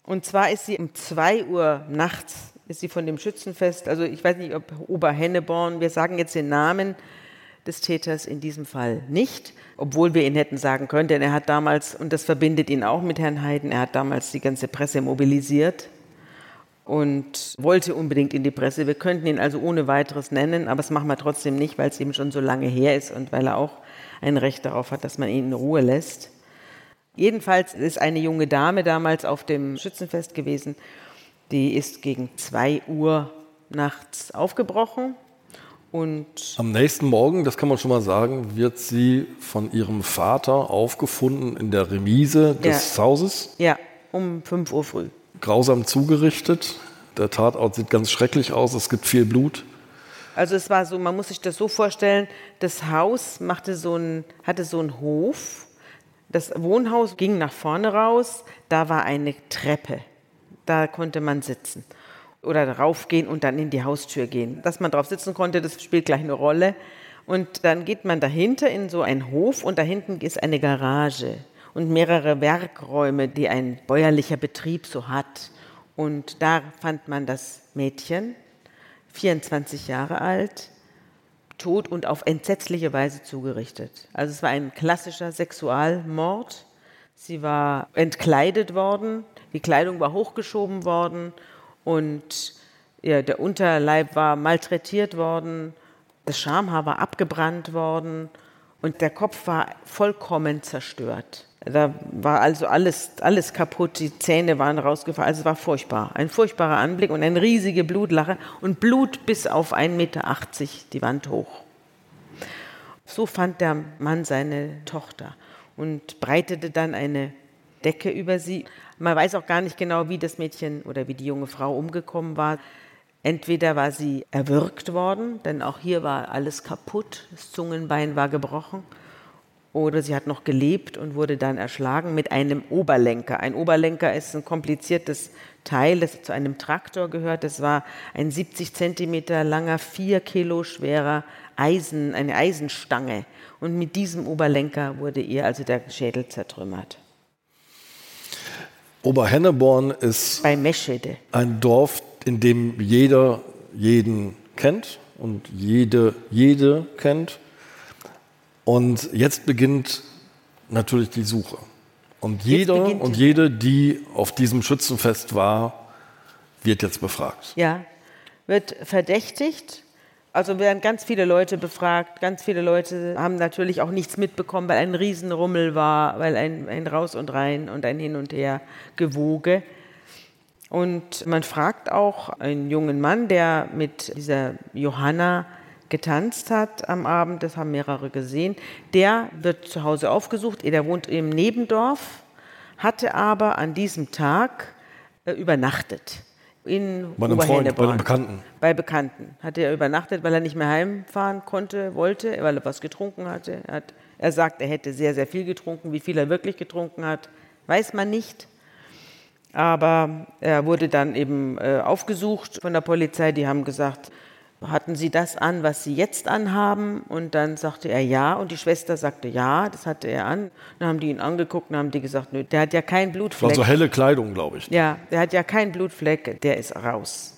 Und zwar ist sie um 2 Uhr nachts, ist sie von dem Schützenfest, also ich weiß nicht, ob Oberhenneborn, wir sagen jetzt den Namen des Täters in diesem Fall nicht, obwohl wir ihn hätten sagen können, denn er hat damals, und das verbindet ihn auch mit Herrn Heiden, er hat damals die ganze Presse mobilisiert und wollte unbedingt in die Presse. Wir könnten ihn also ohne weiteres nennen, aber das machen wir trotzdem nicht, weil es eben schon so lange her ist und weil er auch ein Recht darauf hat, dass man ihn in Ruhe lässt. Jedenfalls ist eine junge Dame damals auf dem Schützenfest gewesen, die ist gegen 2 Uhr nachts aufgebrochen und Am nächsten Morgen, das kann man schon mal sagen, wird sie von ihrem Vater aufgefunden in der Remise des Hauses, ja, um 5 Uhr früh. Grausam zugerichtet. Der Tatort sieht ganz schrecklich aus, es gibt viel Blut. Also es war so, man muss sich das so vorstellen, das Haus machte so ein, hatte so einen Hof, das Wohnhaus ging nach vorne raus, da war eine Treppe, da konnte man sitzen oder raufgehen und dann in die Haustür gehen. Dass man drauf sitzen konnte, das spielt gleich eine Rolle. Und dann geht man dahinter in so einen Hof und da hinten ist eine Garage. Und mehrere Werkräume, die ein bäuerlicher Betrieb so hat. Und da fand man das Mädchen, 24 Jahre alt, tot und auf entsetzliche Weise zugerichtet. Also es war ein klassischer Sexualmord. Sie war entkleidet worden, die Kleidung war hochgeschoben worden und ja, der Unterleib war malträtiert worden, das Schamhaar war abgebrannt worden und der Kopf war vollkommen zerstört. Da war also alles, alles kaputt, die Zähne waren rausgefallen. Also es war furchtbar. Ein furchtbarer Anblick und eine riesige Blutlache und Blut bis auf 1,80 Meter die Wand hoch. So fand der Mann seine Tochter und breitete dann eine Decke über sie. Man weiß auch gar nicht genau, wie das Mädchen oder wie die junge Frau umgekommen war. Entweder war sie erwürgt worden, denn auch hier war alles kaputt, das Zungenbein war gebrochen oder sie hat noch gelebt und wurde dann erschlagen mit einem Oberlenker. Ein Oberlenker ist ein kompliziertes Teil, das zu einem Traktor gehört. Das war ein 70 Zentimeter langer, vier Kilo schwerer Eisen, eine Eisenstange. Und mit diesem Oberlenker wurde ihr also der Schädel zertrümmert. Oberhenneborn ist ein Dorf, in dem jeder jeden kennt und jede jede kennt. Und jetzt beginnt natürlich die Suche. Und jeder beginnt und jede, die auf diesem Schützenfest war, wird jetzt befragt. Ja, wird verdächtigt. Also werden ganz viele Leute befragt. Ganz viele Leute haben natürlich auch nichts mitbekommen, weil ein Riesenrummel war, weil ein, ein Raus und Rein und ein Hin und Her gewoge. Und man fragt auch einen jungen Mann, der mit dieser Johanna getanzt hat am Abend, das haben mehrere gesehen, der wird zu Hause aufgesucht, der wohnt im Nebendorf, hatte aber an diesem Tag äh, übernachtet in Bei einem Freund, bei einem Bekannten. Bei Bekannten. Hatte er übernachtet, weil er nicht mehr heimfahren konnte, wollte, weil er was getrunken hatte. Er, hat, er sagt, er hätte sehr, sehr viel getrunken. Wie viel er wirklich getrunken hat, weiß man nicht. Aber er wurde dann eben äh, aufgesucht von der Polizei. Die haben gesagt, hatten Sie das an, was Sie jetzt anhaben? Und dann sagte er ja. Und die Schwester sagte ja, das hatte er an. Dann haben die ihn angeguckt und haben die gesagt, nö, der hat ja keinen Das war Blutfleck. so helle Kleidung, glaube ich. Ja, der hat ja keinen Blutfleck, der ist raus.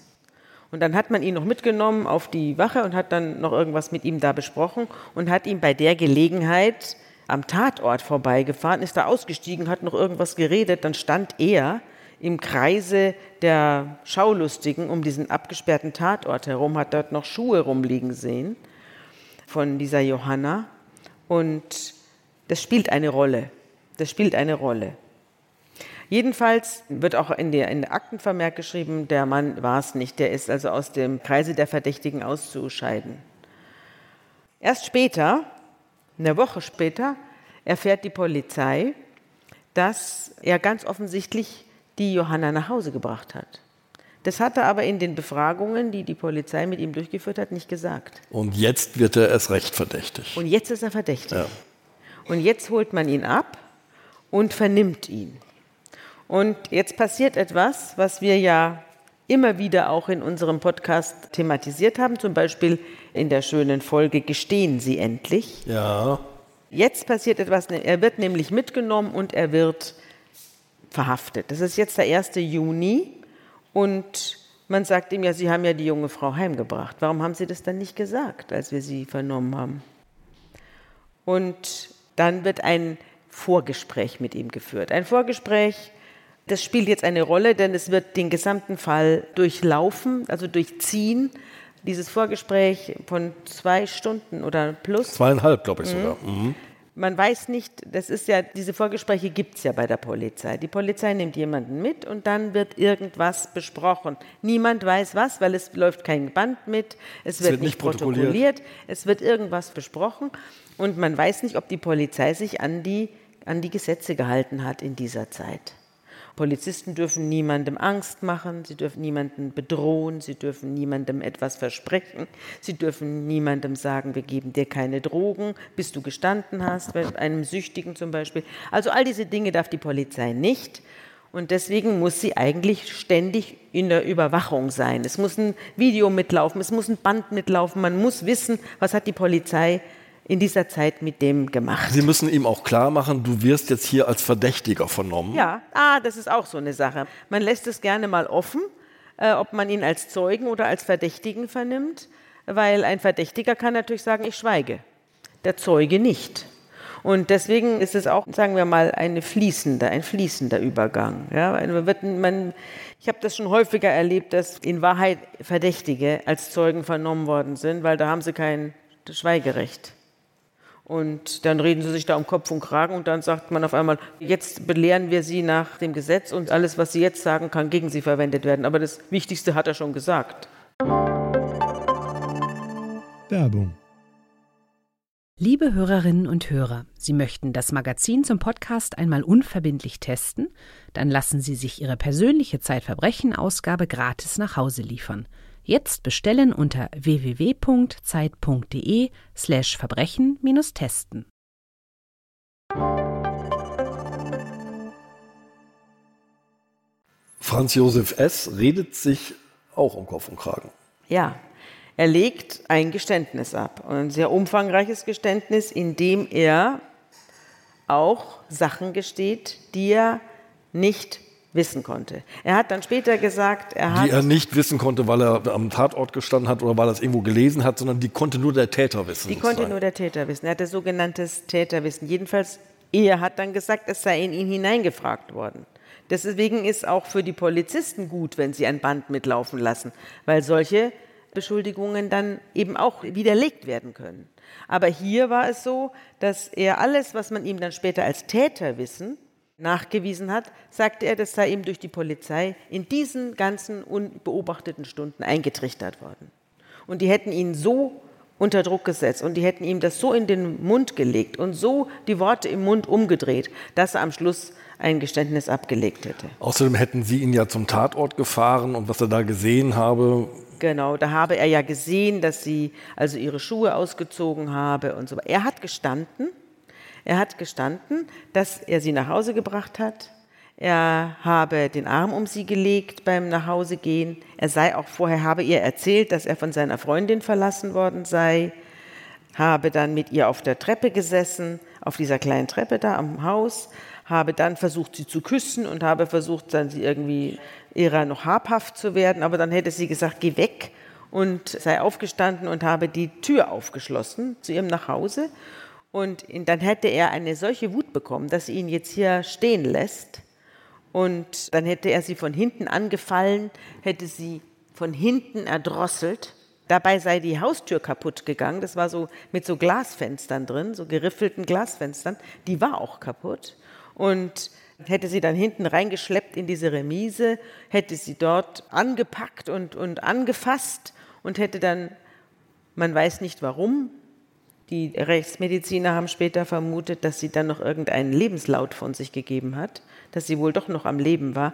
Und dann hat man ihn noch mitgenommen auf die Wache und hat dann noch irgendwas mit ihm da besprochen und hat ihm bei der Gelegenheit am Tatort vorbeigefahren, ist da ausgestiegen, hat noch irgendwas geredet, dann stand er im Kreise der Schaulustigen um diesen abgesperrten Tatort herum, hat dort noch Schuhe rumliegen sehen von dieser Johanna und das spielt eine Rolle. Das spielt eine Rolle. Jedenfalls wird auch in der, in der Aktenvermerk geschrieben, der Mann war es nicht, der ist also aus dem Kreise der Verdächtigen auszuscheiden. Erst später, eine Woche später, erfährt die Polizei, dass er ganz offensichtlich die Johanna nach Hause gebracht hat. Das hat er aber in den Befragungen, die die Polizei mit ihm durchgeführt hat, nicht gesagt. Und jetzt wird er erst recht verdächtig. Und jetzt ist er verdächtig. Ja. Und jetzt holt man ihn ab und vernimmt ihn. Und jetzt passiert etwas, was wir ja immer wieder auch in unserem Podcast thematisiert haben, zum Beispiel in der schönen Folge Gestehen Sie endlich. Ja, Jetzt passiert etwas, er wird nämlich mitgenommen und er wird verhaftet. Das ist jetzt der 1. Juni und man sagt ihm ja, Sie haben ja die junge Frau heimgebracht. Warum haben Sie das dann nicht gesagt, als wir sie vernommen haben? Und dann wird ein Vorgespräch mit ihm geführt. Ein Vorgespräch, das spielt jetzt eine Rolle, denn es wird den gesamten Fall durchlaufen, also durchziehen. Dieses Vorgespräch von zwei Stunden oder plus. zweieinhalb, glaube ich sogar. Mhm. Man weiß nicht, das ist ja, diese Vorgespräche gibt es ja bei der Polizei. Die Polizei nimmt jemanden mit und dann wird irgendwas besprochen. Niemand weiß was, weil es läuft kein Band mit, es, wird, wird nicht nicht protokolliert. protokolliert, es wird irgendwas besprochen und man weiß nicht, ob die Polizei sich an die, an die Gesetze gehalten hat in dieser Zeit. Polizisten dürfen niemandem Angst machen, sie dürfen niemanden bedrohen, sie dürfen niemandem etwas versprechen, sie dürfen niemandem sagen, wir geben dir keine Drogen, bis du gestanden hast, bei einem Süchtigen zum Beispiel. Also all diese Dinge darf die Polizei nicht. Und deswegen muss sie eigentlich ständig in der Überwachung sein. Es muss ein Video mitlaufen, es muss ein Band mitlaufen, man muss wissen, was hat die Polizei in dieser Zeit mit dem gemacht. Sie müssen ihm auch klar machen, du wirst jetzt hier als Verdächtiger vernommen. Ja, ah, das ist auch so eine Sache. Man lässt es gerne mal offen, äh, ob man ihn als Zeugen oder als Verdächtigen vernimmt, weil ein Verdächtiger kann natürlich sagen, ich schweige, der Zeuge nicht. Und deswegen ist es auch, sagen wir mal, eine fließende, ein fließender Übergang. Ja, man wird, man, ich habe das schon häufiger erlebt, dass in Wahrheit Verdächtige als Zeugen vernommen worden sind, weil da haben sie kein Schweigerecht. Und dann reden sie sich da um Kopf und Kragen und dann sagt man auf einmal, jetzt belehren wir sie nach dem Gesetz und alles, was sie jetzt sagen, kann gegen sie verwendet werden. Aber das Wichtigste hat er schon gesagt. Werbung. Liebe Hörerinnen und Hörer, Sie möchten das Magazin zum Podcast einmal unverbindlich testen? Dann lassen Sie sich Ihre persönliche Zeitverbrechen-Ausgabe gratis nach Hause liefern. Jetzt bestellen unter www.zeit.de slash Verbrechen-testen. Franz Josef S. redet sich auch um Kopf und Kragen. Ja, er legt ein Geständnis ab, ein sehr umfangreiches Geständnis, in dem er auch Sachen gesteht, die er nicht wissen konnte. Er hat dann später gesagt, er hat. Die er nicht wissen konnte, weil er am Tatort gestanden hat oder weil er es irgendwo gelesen hat, sondern die konnte nur der Täter wissen. Die konnte sein. nur der Täter wissen. Er hatte sogenanntes Täterwissen. Jedenfalls, er hat dann gesagt, es sei in ihn hineingefragt worden. Deswegen ist auch für die Polizisten gut, wenn sie ein Band mitlaufen lassen, weil solche Beschuldigungen dann eben auch widerlegt werden können. Aber hier war es so, dass er alles, was man ihm dann später als Täterwissen nachgewiesen hat, sagte er, das sei ihm durch die Polizei in diesen ganzen unbeobachteten Stunden eingetrichtert worden. Und die hätten ihn so unter Druck gesetzt und die hätten ihm das so in den Mund gelegt und so die Worte im Mund umgedreht, dass er am Schluss ein Geständnis abgelegt hätte. Außerdem hätten Sie ihn ja zum Tatort gefahren und was er da gesehen habe. Genau, da habe er ja gesehen, dass sie also ihre Schuhe ausgezogen habe und so. Er hat gestanden, er hat gestanden, dass er sie nach Hause gebracht hat. Er habe den Arm um sie gelegt beim Nachhausegehen. Er sei auch vorher, habe ihr erzählt, dass er von seiner Freundin verlassen worden sei. Habe dann mit ihr auf der Treppe gesessen, auf dieser kleinen Treppe da am Haus. Habe dann versucht, sie zu küssen und habe versucht, dann sie irgendwie ihrer noch habhaft zu werden. Aber dann hätte sie gesagt, geh weg und sei aufgestanden und habe die Tür aufgeschlossen zu ihrem Nachhause. Und dann hätte er eine solche Wut bekommen, dass sie ihn jetzt hier stehen lässt. Und dann hätte er sie von hinten angefallen, hätte sie von hinten erdrosselt. Dabei sei die Haustür kaputt gegangen. Das war so mit so Glasfenstern drin, so geriffelten Glasfenstern. Die war auch kaputt. Und hätte sie dann hinten reingeschleppt in diese Remise, hätte sie dort angepackt und, und angefasst und hätte dann, man weiß nicht warum, die Rechtsmediziner haben später vermutet, dass sie dann noch irgendeinen Lebenslaut von sich gegeben hat, dass sie wohl doch noch am Leben war,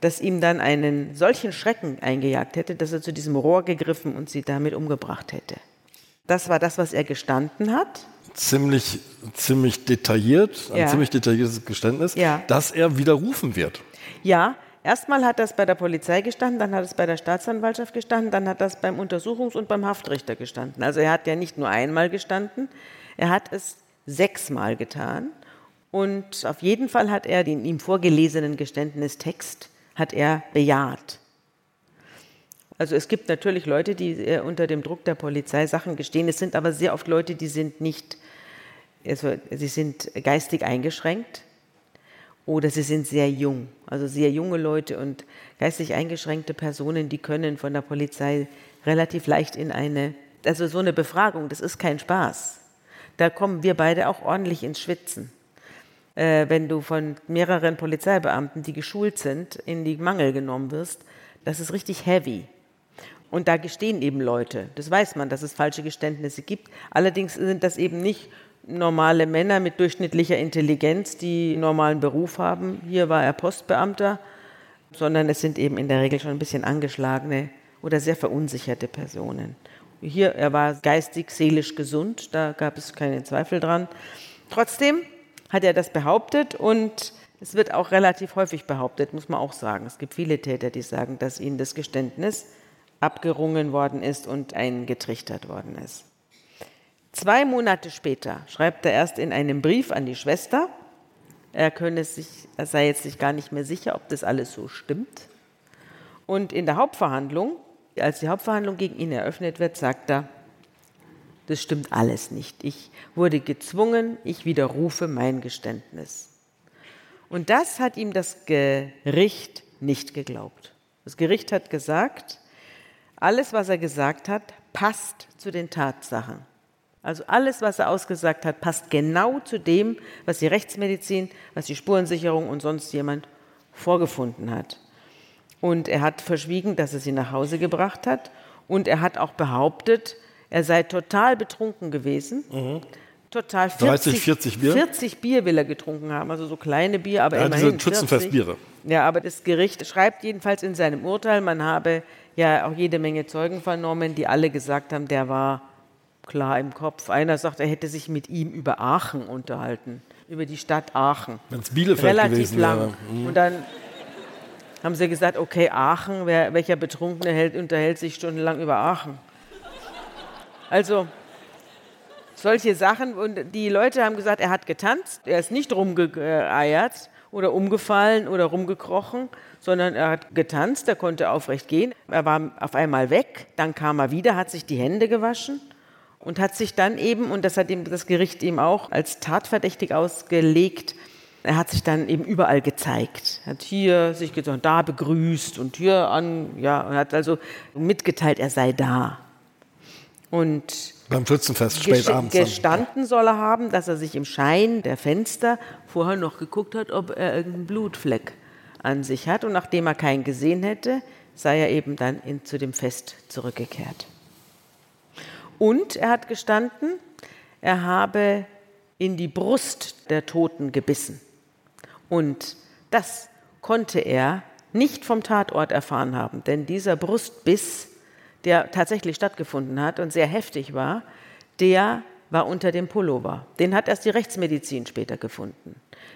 dass ihm dann einen solchen Schrecken eingejagt hätte, dass er zu diesem Rohr gegriffen und sie damit umgebracht hätte. Das war das, was er gestanden hat. Ziemlich, ziemlich detailliert, ein ja. ziemlich detailliertes Geständnis, ja. dass er widerrufen wird. Ja, Erstmal hat das bei der Polizei gestanden, dann hat es bei der Staatsanwaltschaft gestanden, dann hat das beim Untersuchungs- und beim Haftrichter gestanden. Also er hat ja nicht nur einmal gestanden, er hat es sechsmal getan. Und auf jeden Fall hat er den ihm vorgelesenen Geständnistext hat er bejaht. Also es gibt natürlich Leute, die äh, unter dem Druck der Polizei Sachen gestehen. Es sind aber sehr oft Leute, die sind nicht, also sie sind geistig eingeschränkt oder sie sind sehr jung. Also sehr junge Leute und geistig eingeschränkte Personen, die können von der Polizei relativ leicht in eine, also so eine Befragung, das ist kein Spaß. Da kommen wir beide auch ordentlich ins Schwitzen. Äh, wenn du von mehreren Polizeibeamten, die geschult sind, in die Mangel genommen wirst, das ist richtig heavy. Und da gestehen eben Leute. Das weiß man, dass es falsche Geständnisse gibt. Allerdings sind das eben nicht normale Männer mit durchschnittlicher Intelligenz, die normalen Beruf haben. Hier war er Postbeamter, sondern es sind eben in der Regel schon ein bisschen angeschlagene oder sehr verunsicherte Personen. Hier, er war geistig, seelisch gesund, da gab es keinen Zweifel dran. Trotzdem hat er das behauptet und es wird auch relativ häufig behauptet, muss man auch sagen. Es gibt viele Täter, die sagen, dass ihnen das Geständnis abgerungen worden ist und eingetrichtert worden ist. Zwei Monate später schreibt er erst in einem Brief an die Schwester, er könne sich, er sei jetzt sich gar nicht mehr sicher, ob das alles so stimmt. Und in der Hauptverhandlung, als die Hauptverhandlung gegen ihn eröffnet wird, sagt er, das stimmt alles nicht. Ich wurde gezwungen, ich widerrufe mein Geständnis. Und das hat ihm das Gericht nicht geglaubt. Das Gericht hat gesagt, alles, was er gesagt hat, passt zu den Tatsachen. Also alles, was er ausgesagt hat, passt genau zu dem, was die Rechtsmedizin, was die Spurensicherung und sonst jemand vorgefunden hat. Und er hat verschwiegen, dass er sie nach Hause gebracht hat. Und er hat auch behauptet, er sei total betrunken gewesen. Mhm. Total 40, 30, 40 Bier? 40 Bier will er getrunken haben, also so kleine Bier, aber ja, immerhin diese Schützenfestbiere. Ja, aber das Gericht schreibt jedenfalls in seinem Urteil, man habe ja auch jede Menge Zeugen vernommen, die alle gesagt haben, der war klar im Kopf. Einer sagt, er hätte sich mit ihm über Aachen unterhalten, über die Stadt Aachen. Wenn es Bielefeld Relativ gewesen lang. wäre. Mhm. Und dann haben sie gesagt, okay, Aachen, wer, welcher Betrunkene hält, unterhält sich stundenlang über Aachen? Also solche Sachen. Und die Leute haben gesagt, er hat getanzt, er ist nicht rumgeeiert oder umgefallen oder rumgekrochen, sondern er hat getanzt, er konnte aufrecht gehen. Er war auf einmal weg, dann kam er wieder, hat sich die Hände gewaschen und hat sich dann eben, und das hat ihm das Gericht ihm auch als tatverdächtig ausgelegt, er hat sich dann eben überall gezeigt, hat hier sich gesagt, da begrüßt und hier an, ja, und hat also mitgeteilt, er sei da. Und beim Schützenfest spät abends. Gestanden soll er haben, dass er sich im Schein der Fenster vorher noch geguckt hat, ob er irgendeinen Blutfleck an sich hat. Und nachdem er keinen gesehen hätte, sei er eben dann in, zu dem Fest zurückgekehrt. Und er hat gestanden, er habe in die Brust der Toten gebissen. Und das konnte er nicht vom Tatort erfahren haben, denn dieser Brustbiss der tatsächlich stattgefunden hat und sehr heftig war, der war unter dem Pullover. Den hat erst die Rechtsmedizin später gefunden.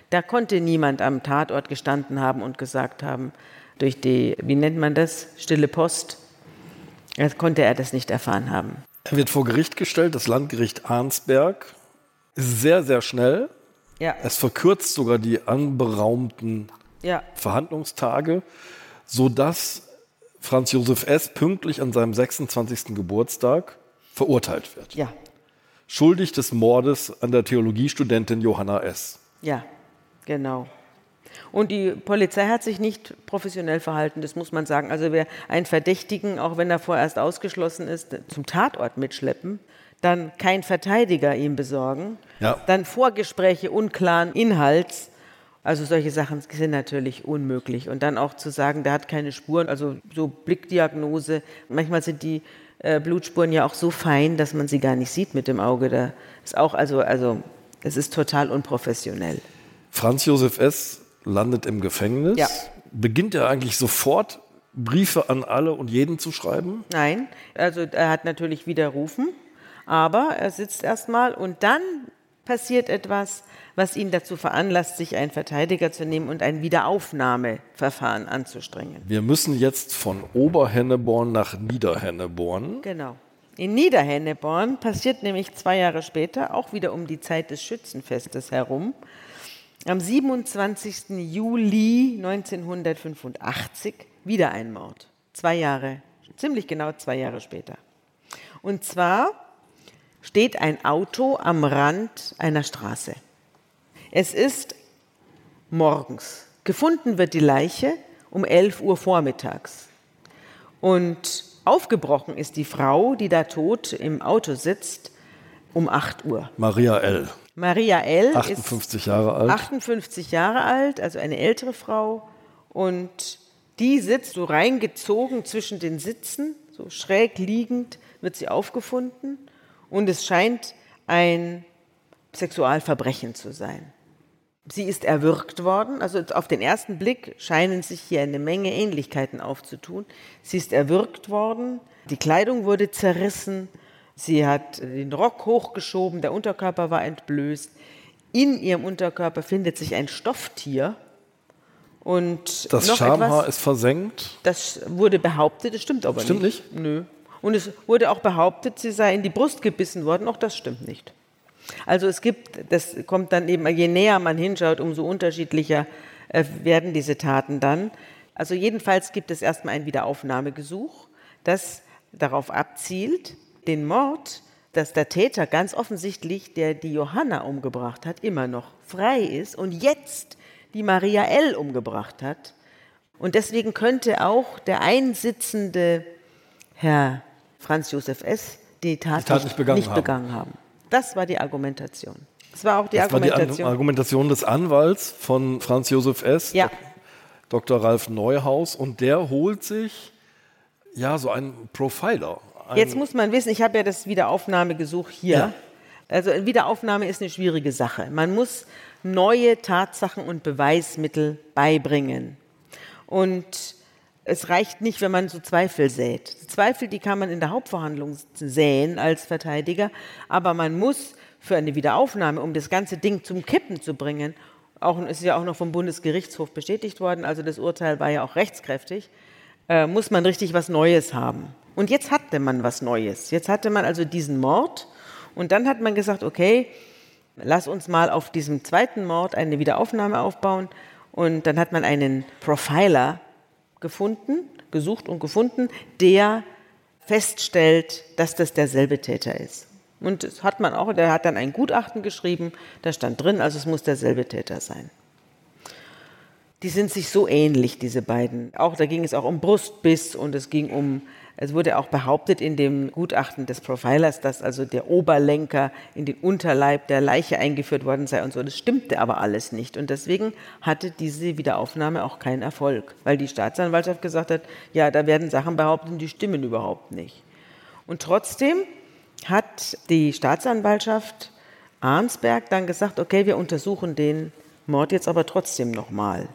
Da konnte niemand am Tatort gestanden haben und gesagt haben, durch die, wie nennt man das, stille Post, konnte er das nicht erfahren haben. Er wird vor Gericht gestellt, das Landgericht Arnsberg. Ist sehr, sehr schnell. Ja. Es verkürzt sogar die anberaumten ja. Verhandlungstage, sodass Franz Josef S. pünktlich an seinem 26. Geburtstag verurteilt wird. Ja. Schuldig des Mordes an der Theologiestudentin Johanna S. Ja, genau. Und die Polizei hat sich nicht professionell verhalten, das muss man sagen. Also wer einen Verdächtigen, auch wenn er vorerst ausgeschlossen ist, zum Tatort mitschleppen, dann kein Verteidiger ihm besorgen, ja. dann Vorgespräche unklaren Inhalts, also solche Sachen sind natürlich unmöglich. Und dann auch zu sagen, der hat keine Spuren, also so Blickdiagnose. Manchmal sind die äh, Blutspuren ja auch so fein, dass man sie gar nicht sieht mit dem Auge. Da ist auch, also, also es ist total unprofessionell. Franz Josef S. landet im Gefängnis. Ja. Beginnt er eigentlich sofort Briefe an alle und jeden zu schreiben? Nein, also er hat natürlich widerrufen, aber er sitzt erstmal und dann passiert etwas, was ihn dazu veranlasst, sich einen Verteidiger zu nehmen und ein Wiederaufnahmeverfahren anzustrengen. Wir müssen jetzt von Oberhenneborn nach Niederhenneborn. Genau. In Niederhenneborn passiert nämlich zwei Jahre später, auch wieder um die Zeit des Schützenfestes herum, am 27. Juli 1985 wieder ein Mord. Zwei Jahre, ziemlich genau zwei Jahre später. Und zwar steht ein Auto am Rand einer Straße. Es ist morgens. Gefunden wird die Leiche um 11 Uhr vormittags. Und aufgebrochen ist die Frau, die da tot im Auto sitzt, um 8 Uhr. Maria L. Maria L. 58 ist Jahre alt. 58 Jahre alt, also eine ältere Frau. Und die sitzt so reingezogen zwischen den Sitzen, so schräg liegend wird sie aufgefunden. Und es scheint ein Sexualverbrechen zu sein. Sie ist erwürgt worden. Also auf den ersten Blick scheinen sich hier eine Menge Ähnlichkeiten aufzutun. Sie ist erwürgt worden, die Kleidung wurde zerrissen, sie hat den Rock hochgeschoben, der Unterkörper war entblößt. In ihrem Unterkörper findet sich ein Stofftier. Und das noch Schamhaar etwas, ist versenkt. Das wurde behauptet, das stimmt aber stimmt nicht. nicht? Nö. Und es wurde auch behauptet, sie sei in die Brust gebissen worden. Auch das stimmt nicht. Also es gibt, das kommt dann eben, je näher man hinschaut, umso unterschiedlicher äh, werden diese Taten dann. Also jedenfalls gibt es erstmal ein Wiederaufnahmegesuch, das darauf abzielt, den Mord, dass der Täter ganz offensichtlich, der die Johanna umgebracht hat, immer noch frei ist und jetzt die Maria L. umgebracht hat. Und deswegen könnte auch der einsitzende Herr Franz Josef S. die Tat, die Tat nicht, begangen, nicht haben. begangen haben. Das war die Argumentation. Das war auch die das Argumentation. War die Argumentation des Anwalts von Franz Josef S. Ja. Dr. Ralf Neuhaus. Und der holt sich ja so einen Profiler. Jetzt muss man wissen, ich habe ja das Wiederaufnahmegesuch hier. Ja. Also Wiederaufnahme ist eine schwierige Sache. Man muss neue Tatsachen und Beweismittel beibringen. Und es reicht nicht, wenn man so Zweifel sät. Zweifel, die kann man in der Hauptverhandlung säen als Verteidiger, aber man muss für eine Wiederaufnahme, um das ganze Ding zum Kippen zu bringen, auch, ist ja auch noch vom Bundesgerichtshof bestätigt worden, also das Urteil war ja auch rechtskräftig, äh, muss man richtig was Neues haben. Und jetzt hatte man was Neues. Jetzt hatte man also diesen Mord und dann hat man gesagt, okay, lass uns mal auf diesem zweiten Mord eine Wiederaufnahme aufbauen. Und dann hat man einen Profiler gefunden, gesucht und gefunden, der feststellt, dass das derselbe Täter ist. Und das hat man auch, der hat dann ein Gutachten geschrieben, da stand drin, also es muss derselbe Täter sein. Die sind sich so ähnlich, diese beiden. Auch da ging es auch um Brustbiss und es ging um es wurde auch behauptet in dem Gutachten des Profilers, dass also der Oberlenker in den Unterleib der Leiche eingeführt worden sei und so. Das stimmte aber alles nicht. Und deswegen hatte diese Wiederaufnahme auch keinen Erfolg, weil die Staatsanwaltschaft gesagt hat, ja, da werden Sachen behauptet, die stimmen überhaupt nicht. Und trotzdem hat die Staatsanwaltschaft Arnsberg dann gesagt, okay, wir untersuchen den Mord jetzt aber trotzdem nochmal.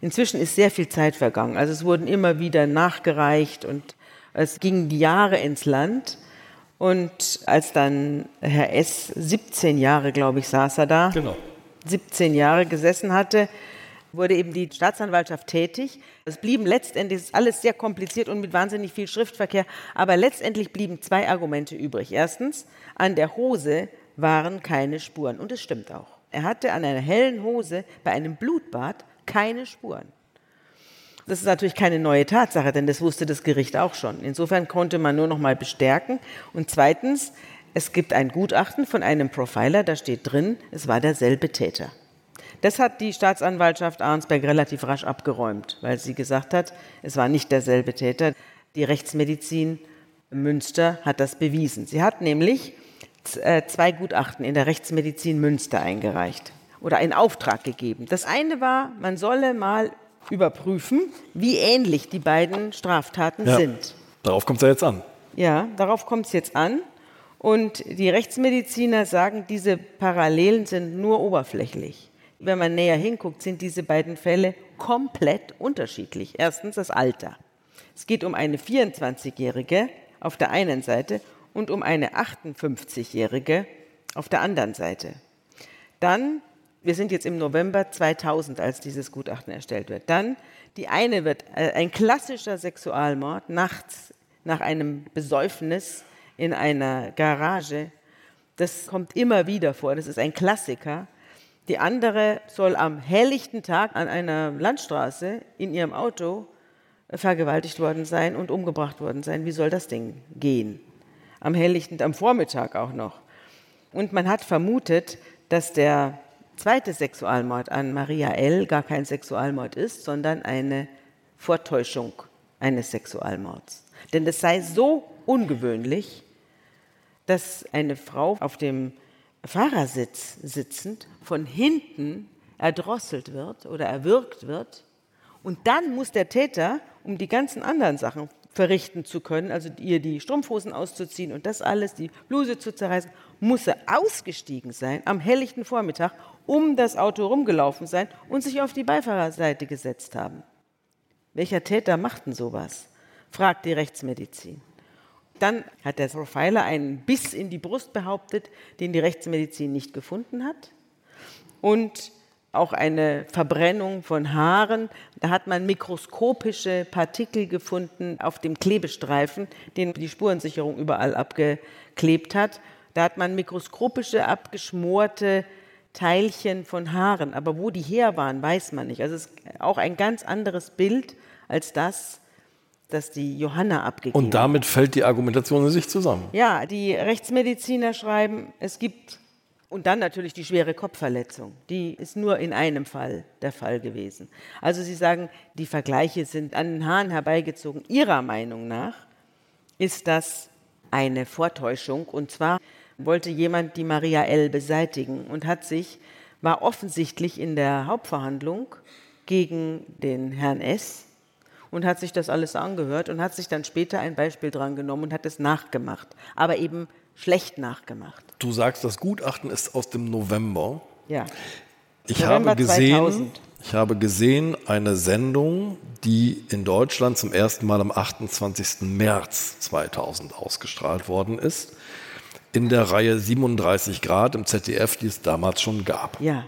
Inzwischen ist sehr viel Zeit vergangen. Also es wurden immer wieder nachgereicht und es gingen die Jahre ins Land. Und als dann Herr S. 17 Jahre, glaube ich, saß er da, genau. 17 Jahre gesessen hatte, wurde eben die Staatsanwaltschaft tätig. Es blieben letztendlich, alles sehr kompliziert und mit wahnsinnig viel Schriftverkehr, aber letztendlich blieben zwei Argumente übrig. Erstens, an der Hose waren keine Spuren. Und es stimmt auch. Er hatte an einer hellen Hose bei einem Blutbad keine Spuren. Das ist natürlich keine neue Tatsache, denn das wusste das Gericht auch schon. Insofern konnte man nur noch mal bestärken. Und zweitens, es gibt ein Gutachten von einem Profiler, da steht drin, es war derselbe Täter. Das hat die Staatsanwaltschaft Arnsberg relativ rasch abgeräumt, weil sie gesagt hat, es war nicht derselbe Täter. Die Rechtsmedizin Münster hat das bewiesen. Sie hat nämlich äh, zwei Gutachten in der Rechtsmedizin Münster eingereicht oder einen Auftrag gegeben. Das eine war, man solle mal überprüfen, wie ähnlich die beiden Straftaten ja, sind. Darauf kommt es ja jetzt an. Ja, darauf kommt es jetzt an. Und die Rechtsmediziner sagen, diese Parallelen sind nur oberflächlich. Wenn man näher hinguckt, sind diese beiden Fälle komplett unterschiedlich. Erstens das Alter. Es geht um eine 24-Jährige auf der einen Seite und um eine 58-Jährige auf der anderen Seite. Dann wir sind jetzt im November 2000, als dieses Gutachten erstellt wird. Dann die eine wird äh, ein klassischer Sexualmord nachts nach einem Besäufnis in einer Garage. Das kommt immer wieder vor. Das ist ein Klassiker. Die andere soll am helllichten Tag an einer Landstraße in ihrem Auto äh, vergewaltigt worden sein und umgebracht worden sein. Wie soll das Ding gehen? Am helllichten, am Vormittag auch noch. Und man hat vermutet, dass der zweite Sexualmord an Maria L. gar kein Sexualmord ist, sondern eine Vortäuschung eines Sexualmords. Denn es sei so ungewöhnlich, dass eine Frau auf dem Fahrersitz sitzend von hinten erdrosselt wird oder erwürgt wird und dann muss der Täter, um die ganzen anderen Sachen verrichten zu können, also ihr die Strumpfhosen auszuziehen und das alles, die Bluse zu zerreißen, muss er ausgestiegen sein am helllichten Vormittag um das Auto rumgelaufen sein und sich auf die Beifahrerseite gesetzt haben. Welcher Täter macht denn sowas? fragt die Rechtsmedizin. Dann hat der Profiler einen Biss in die Brust behauptet, den die Rechtsmedizin nicht gefunden hat. Und auch eine Verbrennung von Haaren. Da hat man mikroskopische Partikel gefunden auf dem Klebestreifen, den die Spurensicherung überall abgeklebt hat. Da hat man mikroskopische, abgeschmorte Teilchen von Haaren. Aber wo die her waren, weiß man nicht. Also es ist auch ein ganz anderes Bild als das, das die Johanna abgegeben hat. Und damit fällt die Argumentation in sich zusammen. Ja, die Rechtsmediziner schreiben, es gibt und dann natürlich die schwere Kopfverletzung. Die ist nur in einem Fall der Fall gewesen. Also Sie sagen, die Vergleiche sind an den Haaren herbeigezogen. Ihrer Meinung nach ist das eine Vortäuschung. Und zwar wollte jemand die Maria L. beseitigen und hat sich, war offensichtlich in der Hauptverhandlung gegen den Herrn S. und hat sich das alles angehört und hat sich dann später ein Beispiel dran genommen und hat es nachgemacht. Aber eben schlecht nachgemacht. Du sagst, das Gutachten ist aus dem November. Ja. Ich November habe gesehen, 2000. ich habe gesehen eine Sendung, die in Deutschland zum ersten Mal am 28. März 2000 ausgestrahlt worden ist, in der Reihe 37 Grad im ZDF, die es damals schon gab. Ja.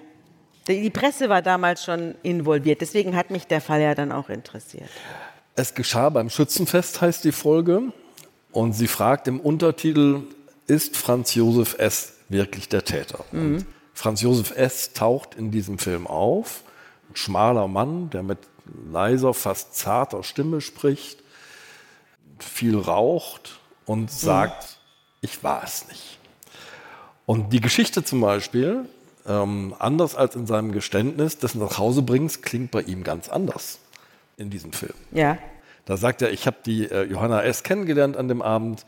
Die die Presse war damals schon involviert, deswegen hat mich der Fall ja dann auch interessiert. Es geschah beim Schützenfest, heißt die Folge. Und sie fragt im Untertitel, ist Franz Josef S. wirklich der Täter? Und Franz Josef S. taucht in diesem Film auf. Ein schmaler Mann, der mit leiser, fast zarter Stimme spricht, viel raucht und sagt, ich war es nicht. Und die Geschichte zum Beispiel, ähm, anders als in seinem Geständnis des Nachhausebringens, klingt bei ihm ganz anders in diesem Film. Ja. Da sagt er, ich habe die äh, Johanna S. kennengelernt an dem Abend.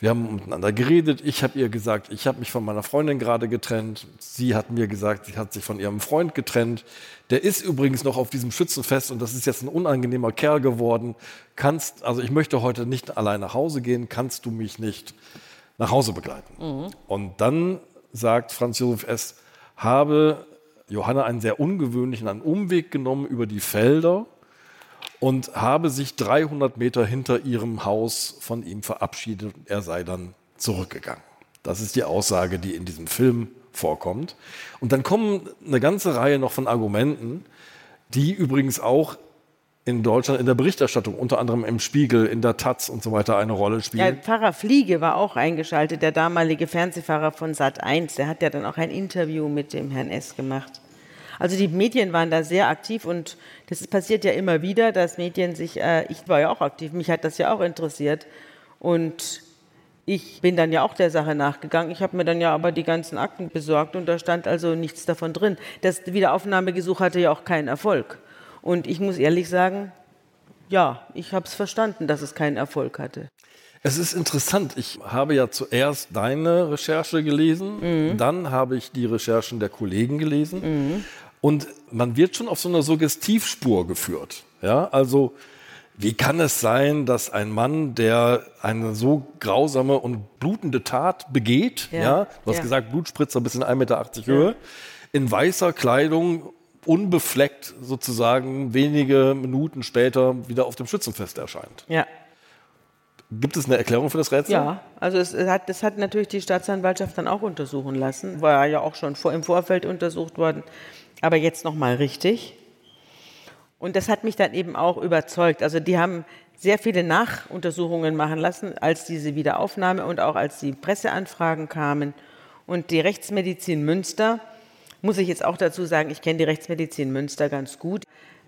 Wir haben miteinander geredet. Ich habe ihr gesagt, ich habe mich von meiner Freundin gerade getrennt. Sie hat mir gesagt, sie hat sich von ihrem Freund getrennt. Der ist übrigens noch auf diesem Schützenfest und das ist jetzt ein unangenehmer Kerl geworden. Kannst, also ich möchte heute nicht allein nach Hause gehen. Kannst du mich nicht nach Hause begleiten? Und dann sagt Franz Josef S. habe Johanna einen sehr ungewöhnlichen einen Umweg genommen über die Felder und habe sich 300 Meter hinter ihrem Haus von ihm verabschiedet. Er sei dann zurückgegangen. Das ist die Aussage, die in diesem Film vorkommt. Und dann kommen eine ganze Reihe noch von Argumenten, die übrigens auch in Deutschland in der Berichterstattung, unter anderem im Spiegel, in der Taz und so weiter, eine Rolle Ja, spielen. Pfarrer Fliege war auch eingeschaltet, der damalige Fernsehfahrer von Sat 1. Der hat ja dann auch ein Interview mit dem Herrn S. gemacht. Also die Medien waren da sehr aktiv und das passiert ja immer wieder, dass Medien sich, äh, ich war ja auch aktiv, mich hat das ja auch interessiert und ich bin dann ja auch der Sache nachgegangen. Ich habe mir dann ja aber die ganzen Akten besorgt und da stand also nichts davon drin. Das Wiederaufnahmegesuch hatte ja auch keinen Erfolg. Und ich muss ehrlich sagen, ja, ich habe es verstanden, dass es keinen Erfolg hatte. Es ist interessant. Ich habe ja zuerst deine Recherche gelesen, dann habe ich die Recherchen der Kollegen gelesen. Und man wird schon auf so einer Suggestivspur geführt. Ja, also wie kann es sein, dass ein Mann, der eine so grausame und blutende Tat begeht, ja, Ja, du hast ja. gesagt, Blutspritzer bis in 1,80 Meter Höhe, in weißer Kleidung, unbefleckt sozusagen, wenige Minuten später wieder auf dem Schützenfest erscheint. Ja. Gibt es eine Erklärung für das Rätsel? Ja, also es hat, das hat natürlich die Staatsanwaltschaft dann auch untersuchen lassen. War ja auch schon vor, im Vorfeld untersucht worden, aber jetzt nochmal richtig. Und das hat mich dann eben auch überzeugt. Also die haben sehr viele Nachuntersuchungen machen lassen, als diese Wiederaufnahme und auch als die Presseanfragen kamen. Und die Rechtsmedizin Münster, muss ich jetzt auch dazu sagen, ich kenne die Rechtsmedizin Münster ganz gut.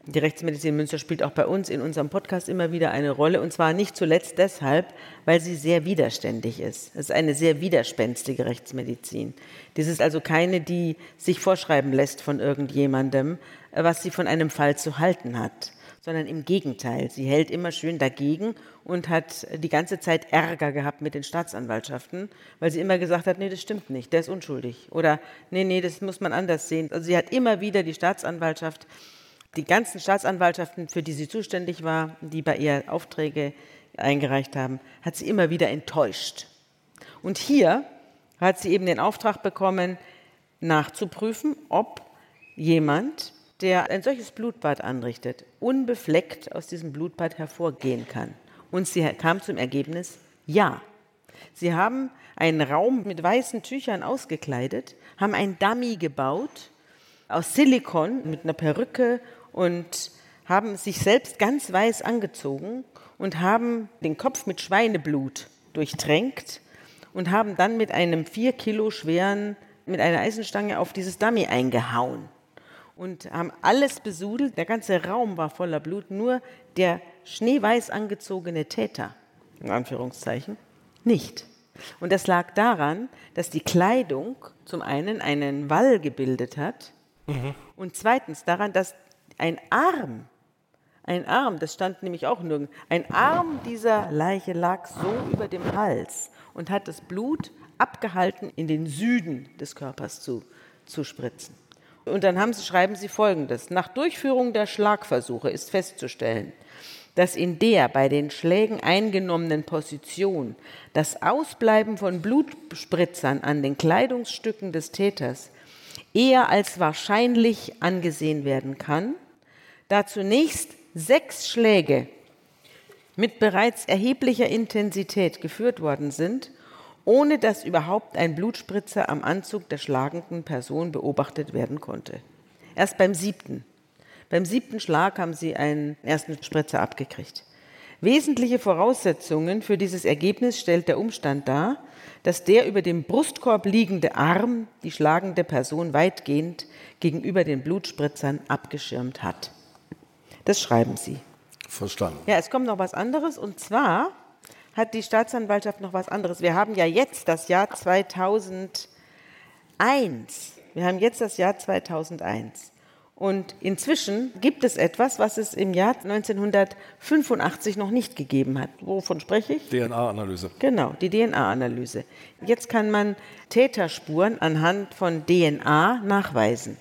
Die Rechtsmedizin Münster spielt auch bei uns in unserem Podcast immer wieder eine Rolle. Und zwar nicht zuletzt deshalb, weil sie sehr widerständig ist. Es ist eine sehr widerspenstige Rechtsmedizin. Das ist also keine, die sich vorschreiben lässt von irgendjemandem, was sie von einem Fall zu halten hat. Sondern im Gegenteil. Sie hält immer schön dagegen und hat die ganze Zeit Ärger gehabt mit den Staatsanwaltschaften, weil sie immer gesagt hat, nee, das stimmt nicht, der ist unschuldig. Oder nee, nee, das muss man anders sehen. Also sie hat immer wieder die Staatsanwaltschaft die ganzen Staatsanwaltschaften, für die sie zuständig war, die bei ihr Aufträge eingereicht haben, hat sie immer wieder enttäuscht. Und hier hat sie eben den Auftrag bekommen, nachzuprüfen, ob jemand, der ein solches Blutbad anrichtet, unbefleckt aus diesem Blutbad hervorgehen kann. Und sie kam zum Ergebnis, ja. Sie haben einen Raum mit weißen Tüchern ausgekleidet, haben ein Dummy gebaut, aus Silikon mit einer Perücke und haben sich selbst ganz weiß angezogen und haben den Kopf mit Schweineblut durchtränkt und haben dann mit einem vier Kilo schweren, mit einer Eisenstange auf dieses Dummy eingehauen und haben alles besudelt. Der ganze Raum war voller Blut, nur der schneeweiß angezogene Täter, in Anführungszeichen, nicht. Und das lag daran, dass die Kleidung zum einen einen Wall gebildet hat mhm. und zweitens daran, dass ein Arm, ein Arm, das stand nämlich auch nirgends, ein Arm dieser Leiche lag so über dem Hals und hat das Blut abgehalten, in den Süden des Körpers zu, zu spritzen. Und dann haben sie, schreiben sie Folgendes. Nach Durchführung der Schlagversuche ist festzustellen, dass in der bei den Schlägen eingenommenen Position das Ausbleiben von Blutspritzern an den Kleidungsstücken des Täters eher als wahrscheinlich angesehen werden kann, da zunächst sechs Schläge mit bereits erheblicher Intensität geführt worden sind, ohne dass überhaupt ein Blutspritzer am Anzug der schlagenden Person beobachtet werden konnte. Erst beim siebten beim siebten Schlag haben sie einen ersten Spritzer abgekriegt. Wesentliche Voraussetzungen für dieses Ergebnis stellt der Umstand dar, dass der über dem Brustkorb liegende Arm die schlagende Person weitgehend gegenüber den Blutspritzern abgeschirmt hat. Das schreiben sie. Verstanden. Ja, es kommt noch was anderes und zwar hat die Staatsanwaltschaft noch was anderes. Wir haben ja jetzt das Jahr 2001. Wir haben jetzt das Jahr 2001. Und inzwischen gibt es etwas, was es im Jahr 1985 noch nicht gegeben hat. Wovon spreche ich? DNA-Analyse. Genau, die DNA-Analyse. Jetzt kann man Täterspuren anhand von DNA nachweisen.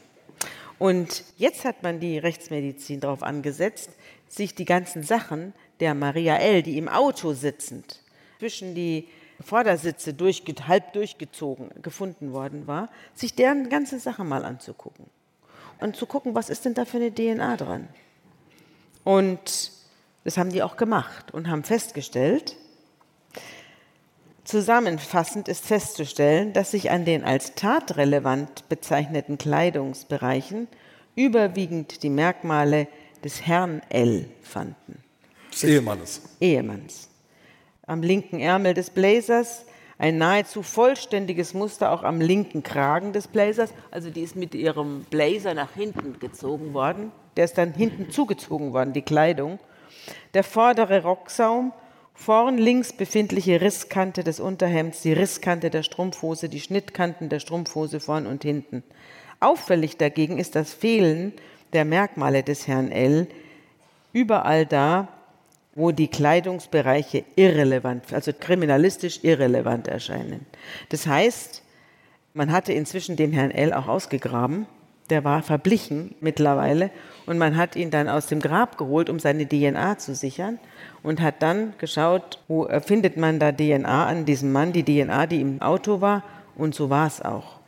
Und jetzt hat man die Rechtsmedizin darauf angesetzt, sich die ganzen Sachen der Maria L., die im Auto sitzend zwischen die Vordersitze durch, halb durchgezogen gefunden worden war, sich deren ganze Sache mal anzugucken und zu gucken, was ist denn da für eine DNA dran. Und das haben die auch gemacht und haben festgestellt, zusammenfassend ist festzustellen, dass sich an den als tatrelevant bezeichneten Kleidungsbereichen überwiegend die Merkmale des Herrn L fanden. Des Ehemannes. Ehemanns. Am linken Ärmel des Blazers ein nahezu vollständiges Muster auch am linken Kragen des Blazers. Also die ist mit ihrem Blazer nach hinten gezogen worden. Der ist dann hinten zugezogen worden, die Kleidung. Der vordere Rocksaum, vorn links befindliche Risskante des Unterhemds, die Risskante der Strumpfhose, die Schnittkanten der Strumpfhose vorn und hinten. Auffällig dagegen ist das Fehlen der Merkmale des Herrn L. Überall da, wo die Kleidungsbereiche irrelevant, also kriminalistisch irrelevant erscheinen. Das heißt, man hatte inzwischen den Herrn L. auch ausgegraben. Der war verblichen mittlerweile und man hat ihn dann aus dem Grab geholt, um seine DNA zu sichern und hat dann geschaut, wo findet man da DNA an diesem Mann, die DNA, die im Auto war und so war es auch.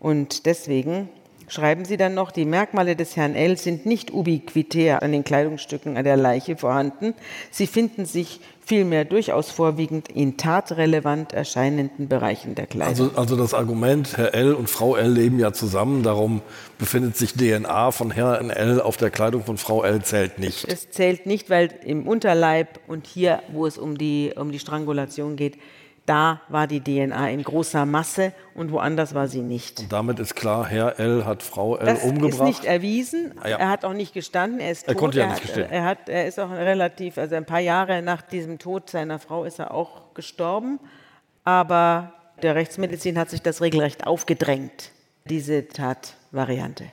Und deswegen schreiben Sie dann noch, die Merkmale des Herrn L. sind nicht ubiquitär an den Kleidungsstücken an der Leiche vorhanden. Sie finden sich vielmehr durchaus vorwiegend in tatrelevant erscheinenden Bereichen der Kleidung. Also, also das Argument, Herr L. und Frau L. leben ja zusammen, darum befindet sich DNA von Herrn L. auf der Kleidung von Frau L. zählt nicht. Es zählt nicht, weil im Unterleib und hier, wo es um die, um die Strangulation geht, da war die DNA in großer Masse und woanders war sie nicht. Und damit ist klar, Herr L. hat Frau L. das umgebracht. Das ist nicht erwiesen. Ah, ja. Er hat auch nicht gestanden. Er ist er tot. konnte ja er nicht gestehen. Er, hat, er ist auch relativ, also ein paar Jahre nach diesem Tod seiner Frau ist er auch gestorben. Aber der Rechtsmedizin hat sich das regelrecht aufgedrängt, diese Tatvariante.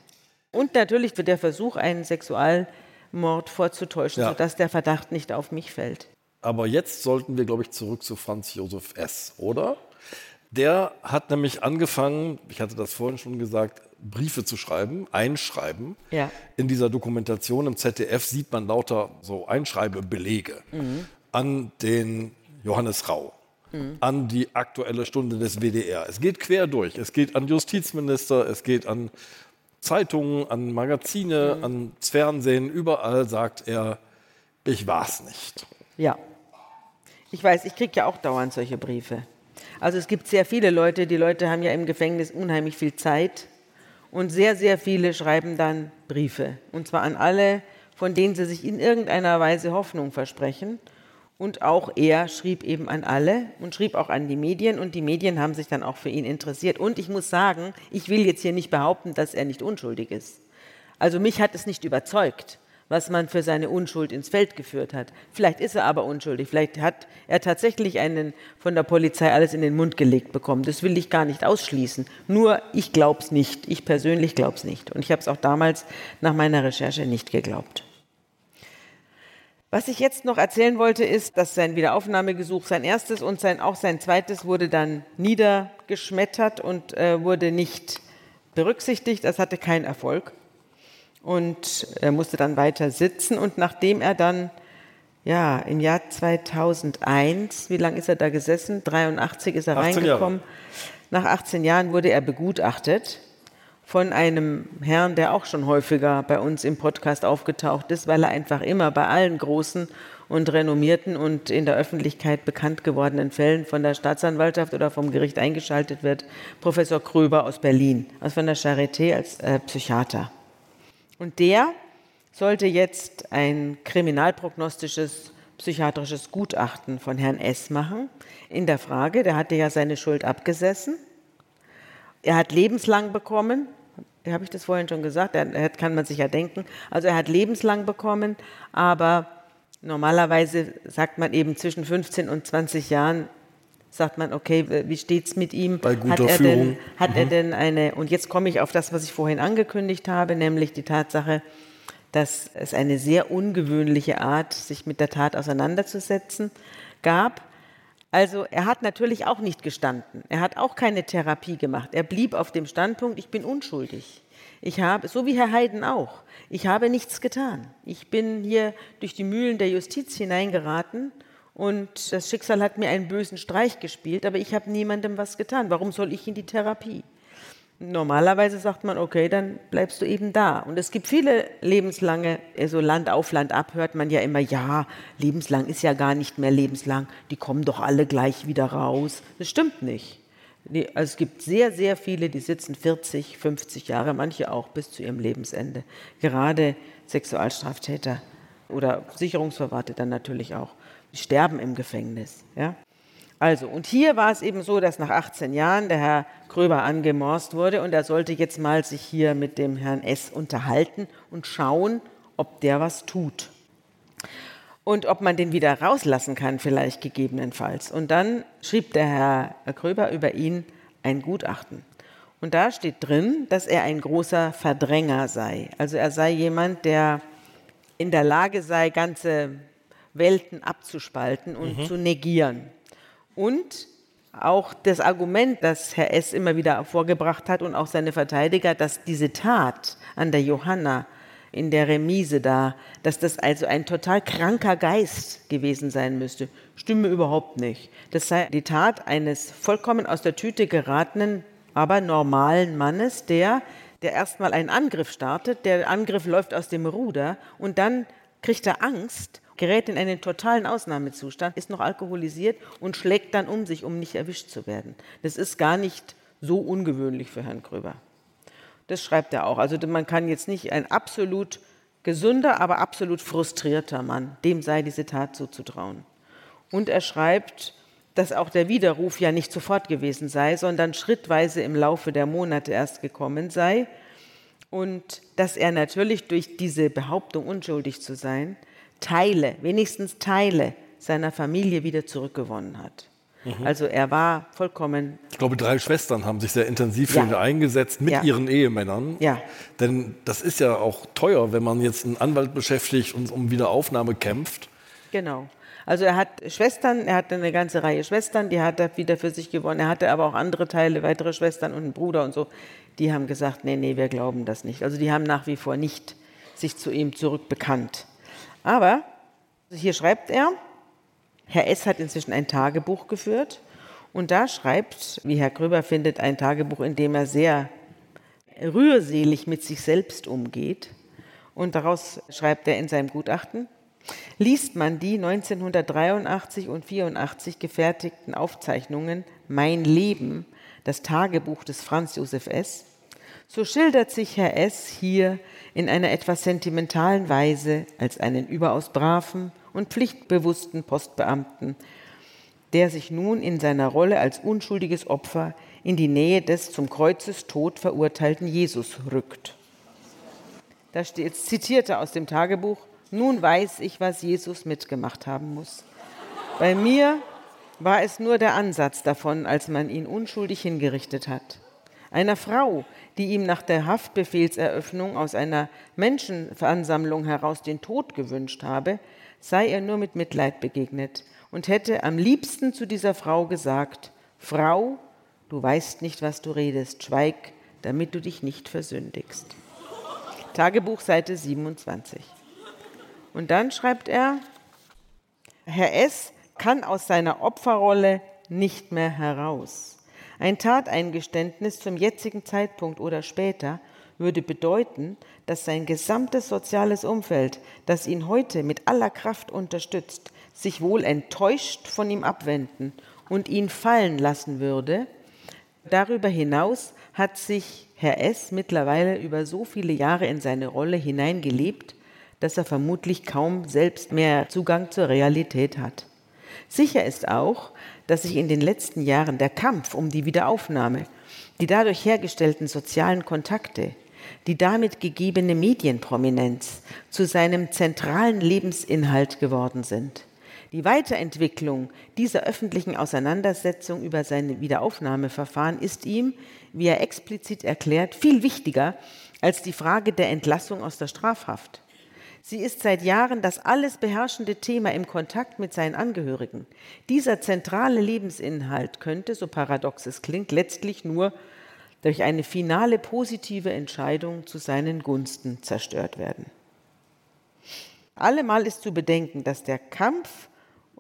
Und natürlich wird der Versuch, einen Sexualmord vorzutäuschen, ja. sodass der Verdacht nicht auf mich fällt. Aber jetzt sollten wir, glaube ich, zurück zu Franz Josef S., oder? Der hat nämlich angefangen, ich hatte das vorhin schon gesagt, Briefe zu schreiben, einschreiben. Ja. In dieser Dokumentation im ZDF sieht man lauter so Einschreibebelege mhm. an den Johannes Rau, mhm. an die aktuelle Stunde des WDR. Es geht quer durch. Es geht an Justizminister, es geht an Zeitungen, an Magazine, mhm. ans Fernsehen. Überall sagt er, ich war es nicht. Ja. Ich weiß, ich kriege ja auch dauernd solche Briefe. Also es gibt sehr viele Leute, die Leute haben ja im Gefängnis unheimlich viel Zeit Und sehr, sehr viele schreiben dann Briefe. Und zwar an alle, von denen sie sich in irgendeiner Weise Hoffnung versprechen. Und auch er schrieb eben an alle und schrieb auch an die Medien und die Medien haben sich dann auch für ihn interessiert. Und ich muss sagen, ich will jetzt hier nicht behaupten, dass er nicht unschuldig ist. Also mich hat es nicht überzeugt, was man für seine Unschuld ins Feld geführt hat. Vielleicht ist er aber unschuldig, vielleicht hat er tatsächlich einen von der Polizei alles in den Mund gelegt bekommen. Das will ich gar nicht ausschließen. Nur ich glaube es nicht. Ich persönlich glaube es nicht. Und ich habe es auch damals nach meiner Recherche nicht geglaubt. Was ich jetzt noch erzählen wollte, ist, dass sein Wiederaufnahmegesuch, sein erstes und sein, auch sein zweites, wurde dann niedergeschmettert und äh, wurde nicht berücksichtigt. Das hatte keinen Erfolg. Und er musste dann weiter sitzen. Und nachdem er dann, ja, im Jahr 2001, wie lange ist er da gesessen? 83 ist er reingekommen. Jahre. Nach 18 Jahren wurde er begutachtet von einem Herrn, der auch schon häufiger bei uns im Podcast aufgetaucht ist, weil er einfach immer bei allen großen und renommierten und in der Öffentlichkeit bekannt gewordenen Fällen von der Staatsanwaltschaft oder vom Gericht eingeschaltet wird, Professor Kröber aus Berlin, aus von der Charité als äh, Psychiater. Und der sollte jetzt ein kriminalprognostisches psychiatrisches Gutachten von Herrn S. machen in der Frage, der hatte ja seine Schuld abgesessen. Er hat lebenslang bekommen, habe ich das vorhin schon gesagt, er, kann man sich ja denken. Also er hat lebenslang bekommen, aber normalerweise sagt man eben zwischen 15 und 20 Jahren, sagt man, okay, wie steht es mit ihm? Bei guter hat er Führung. Denn, hat mhm. er denn eine, und jetzt komme ich auf das, was ich vorhin angekündigt habe, nämlich die Tatsache, dass es eine sehr ungewöhnliche Art, sich mit der Tat auseinanderzusetzen, gab. Also er hat natürlich auch nicht gestanden. Er hat auch keine Therapie gemacht. Er blieb auf dem Standpunkt, ich bin unschuldig. Ich habe, so wie Herr Heiden auch, ich habe nichts getan. Ich bin hier durch die Mühlen der Justiz hineingeraten und das Schicksal hat mir einen bösen Streich gespielt, aber ich habe niemandem was getan. Warum soll ich in die Therapie? Normalerweise sagt man, okay, dann bleibst du eben da. Und es gibt viele lebenslange, also Land auf Land ab, hört man ja immer, ja, lebenslang ist ja gar nicht mehr lebenslang, die kommen doch alle gleich wieder raus. Das stimmt nicht. Also es gibt sehr, sehr viele, die sitzen 40, 50 Jahre, manche auch bis zu ihrem Lebensende. Gerade Sexualstraftäter oder Sicherungsverwahrte dann natürlich auch. Die sterben im Gefängnis. Ja? Also, und hier war es eben so, dass nach 18 Jahren der Herr Kröber angemorst wurde und er sollte jetzt mal sich hier mit dem Herrn S. unterhalten und schauen, ob der was tut. Und ob man den wieder rauslassen kann, vielleicht gegebenenfalls. Und dann schrieb der Herr Kröber über ihn ein Gutachten. Und da steht drin, dass er ein großer Verdränger sei. Also er sei jemand, der in der Lage sei, ganze Welten abzuspalten und mhm. zu negieren. Und auch das Argument, das Herr S. immer wieder vorgebracht hat und auch seine Verteidiger, dass diese Tat an der Johanna in der Remise da, dass das also ein total kranker Geist gewesen sein müsste, stimme überhaupt nicht. Das sei die Tat eines vollkommen aus der Tüte geratenen, aber normalen Mannes, der, der erstmal einen Angriff startet, der Angriff läuft aus dem Ruder und dann kriegt er Angst gerät in einen totalen Ausnahmezustand, ist noch alkoholisiert und schlägt dann um sich, um nicht erwischt zu werden. Das ist gar nicht so ungewöhnlich für Herrn Gröber. Das schreibt er auch. Also man kann jetzt nicht ein absolut gesunder, aber absolut frustrierter Mann, dem sei diese Tat zuzutrauen. Und er schreibt, dass auch der Widerruf ja nicht sofort gewesen sei, sondern schrittweise im Laufe der Monate erst gekommen sei. Und dass er natürlich durch diese Behauptung, unschuldig zu sein, Teile, wenigstens Teile seiner Familie wieder zurückgewonnen hat. Mhm. Also er war vollkommen. Ich glaube, drei Schwestern haben sich sehr intensiv für ja. ihn eingesetzt mit ja. ihren Ehemännern. Ja. Denn das ist ja auch teuer, wenn man jetzt einen Anwalt beschäftigt und um Wiederaufnahme kämpft. Genau. Also er hat Schwestern, er hatte eine ganze Reihe Schwestern, die hat er wieder für sich gewonnen. Er hatte aber auch andere Teile, weitere Schwestern und einen Bruder und so. Die haben gesagt, nee, nee, wir glauben das nicht. Also die haben nach wie vor nicht sich zu ihm zurückbekannt. Aber hier schreibt er, Herr S. hat inzwischen ein Tagebuch geführt und da schreibt, wie Herr Gröber findet, ein Tagebuch, in dem er sehr rührselig mit sich selbst umgeht. Und daraus schreibt er in seinem Gutachten, liest man die 1983 und 84 gefertigten Aufzeichnungen Mein Leben, das Tagebuch des Franz Josef S., So schildert sich Herr S. hier in einer etwas sentimentalen Weise als einen überaus braven und pflichtbewussten Postbeamten, der sich nun in seiner Rolle als unschuldiges Opfer in die Nähe des zum Kreuzestod verurteilten Jesus rückt. Da steht, zitierte aus dem Tagebuch, nun weiß ich, was Jesus mitgemacht haben muss. Bei mir war es nur der Ansatz davon, als man ihn unschuldig hingerichtet hat. Einer Frau, die ihm nach der Haftbefehlseröffnung aus einer Menschenveransammlung heraus den Tod gewünscht habe, sei er nur mit Mitleid begegnet und hätte am liebsten zu dieser Frau gesagt, Frau, du weißt nicht, was du redest, schweig, damit du dich nicht versündigst. Tagebuch Seite 27. Und dann schreibt er, Herr S. kann aus seiner Opferrolle nicht mehr heraus. Ein Tateingeständnis zum jetzigen Zeitpunkt oder später würde bedeuten, dass sein gesamtes soziales Umfeld, das ihn heute mit aller Kraft unterstützt, sich wohl enttäuscht von ihm abwenden und ihn fallen lassen würde. Darüber hinaus hat sich Herr S. mittlerweile über so viele Jahre in seine Rolle hineingelebt, dass er vermutlich kaum selbst mehr Zugang zur Realität hat. Sicher ist auch, dass sich in den letzten Jahren der Kampf um die Wiederaufnahme, die dadurch hergestellten sozialen Kontakte, die damit gegebene Medienprominenz zu seinem zentralen Lebensinhalt geworden sind. Die Weiterentwicklung dieser öffentlichen Auseinandersetzung über seine Wiederaufnahmeverfahren ist ihm, wie er explizit erklärt, viel wichtiger als die Frage der Entlassung aus der Strafhaft. Sie ist seit Jahren das alles beherrschende Thema im Kontakt mit seinen Angehörigen. Dieser zentrale Lebensinhalt könnte, so paradox es klingt, letztlich nur durch eine finale positive Entscheidung zu seinen Gunsten zerstört werden. Allemal ist zu bedenken, dass der Kampf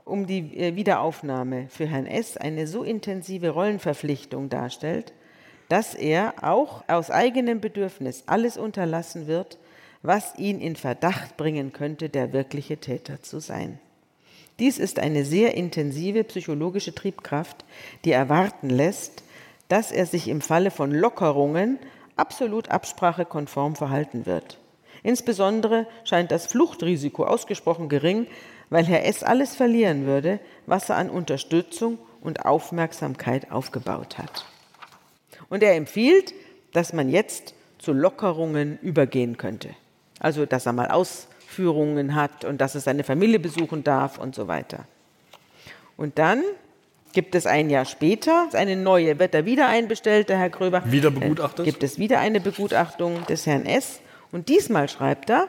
um die äh, Wiederaufnahme für Herrn S. eine so intensive Rollenverpflichtung darstellt, dass er auch aus eigenem Bedürfnis alles unterlassen wird, was ihn in Verdacht bringen könnte, der wirkliche Täter zu sein. Dies ist eine sehr intensive psychologische Triebkraft, die erwarten lässt, dass er sich im Falle von Lockerungen absolut absprachekonform verhalten wird. Insbesondere scheint das Fluchtrisiko ausgesprochen gering, weil Herr S. alles verlieren würde, was er an Unterstützung und Aufmerksamkeit aufgebaut hat. Und er empfiehlt, dass man jetzt zu Lockerungen übergehen könnte. Also, dass er mal Ausführungen hat und dass er seine Familie besuchen darf und so weiter. Und dann gibt es ein Jahr später eine neue, wird er wieder einbestellt, der Herr Gröber. Wieder begutachtet? Gibt es wieder eine Begutachtung des Herrn S. Und diesmal schreibt er,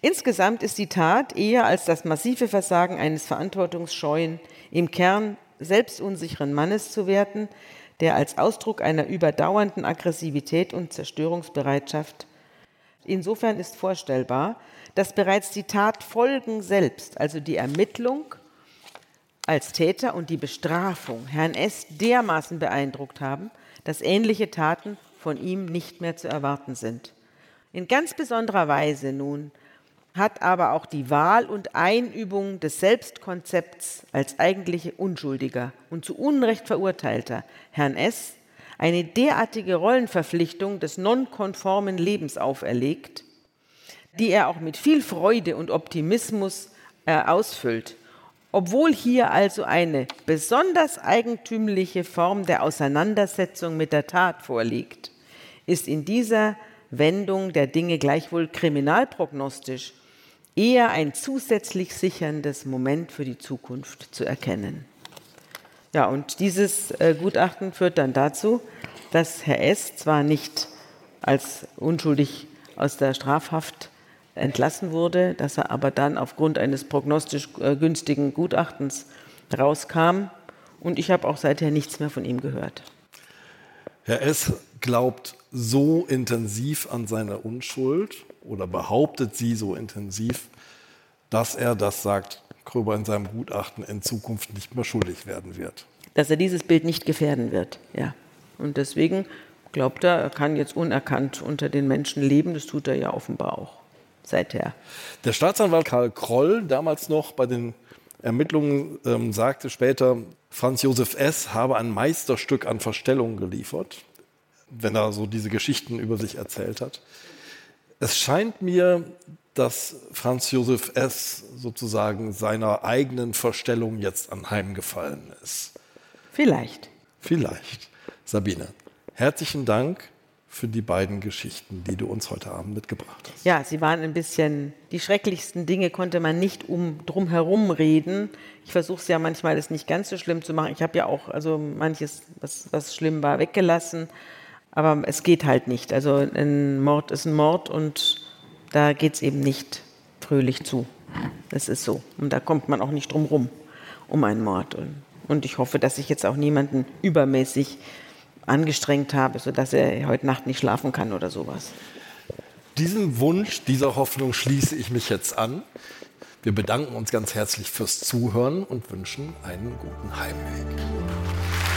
insgesamt ist die Tat eher als das massive Versagen eines verantwortungsscheuen, im Kern selbstunsicheren Mannes zu werten, der als Ausdruck einer überdauernden Aggressivität und Zerstörungsbereitschaft Insofern ist vorstellbar, dass bereits die Tatfolgen selbst, also die Ermittlung als Täter und die Bestrafung Herrn S. dermaßen beeindruckt haben, dass ähnliche Taten von ihm nicht mehr zu erwarten sind. In ganz besonderer Weise nun hat aber auch die Wahl und Einübung des Selbstkonzepts als eigentliche Unschuldiger und zu Unrecht verurteilter Herrn S eine derartige Rollenverpflichtung des nonkonformen Lebens auferlegt, die er auch mit viel Freude und Optimismus äh, ausfüllt. Obwohl hier also eine besonders eigentümliche Form der Auseinandersetzung mit der Tat vorliegt, ist in dieser Wendung der Dinge gleichwohl kriminalprognostisch eher ein zusätzlich sicherndes Moment für die Zukunft zu erkennen. Ja, und dieses äh, Gutachten führt dann dazu, dass Herr S. zwar nicht als unschuldig aus der Strafhaft entlassen wurde, dass er aber dann aufgrund eines prognostisch äh, günstigen Gutachtens rauskam. Und ich habe auch seither nichts mehr von ihm gehört. Herr S. glaubt so intensiv an seine Unschuld oder behauptet sie so intensiv, dass er, das sagt Kröber in seinem Gutachten, in Zukunft nicht mehr schuldig werden wird. Dass er dieses Bild nicht gefährden wird, ja. Und deswegen glaubt er, er kann jetzt unerkannt unter den Menschen leben. Das tut er ja offenbar auch seither. Der Staatsanwalt Karl Kroll, damals noch bei den Ermittlungen, ähm, sagte später, Franz Josef S. habe ein Meisterstück an Verstellung geliefert. wenn er so diese Geschichten über sich erzählt hat. Es scheint mir, dass Franz Josef S. sozusagen seiner eigenen Verstellung jetzt anheimgefallen ist. Vielleicht. Vielleicht. Sabine, herzlichen Dank für die beiden Geschichten, die du uns heute Abend mitgebracht hast. Ja, sie waren ein bisschen, die schrecklichsten Dinge konnte man nicht um drum herum reden. Ich versuche es ja manchmal, es nicht ganz so schlimm zu machen. Ich habe ja auch also manches, was, was schlimm war, weggelassen. Aber es geht halt nicht. Also ein Mord ist ein Mord und da geht es eben nicht fröhlich zu. Das ist so. Und da kommt man auch nicht drum rum um einen Mord. Und ich hoffe, dass ich jetzt auch niemanden übermäßig angestrengt habe, sodass er heute Nacht nicht schlafen kann oder sowas. Diesem Wunsch, dieser Hoffnung schließe ich mich jetzt an. Wir bedanken uns ganz herzlich fürs Zuhören und wünschen einen guten Heimweg.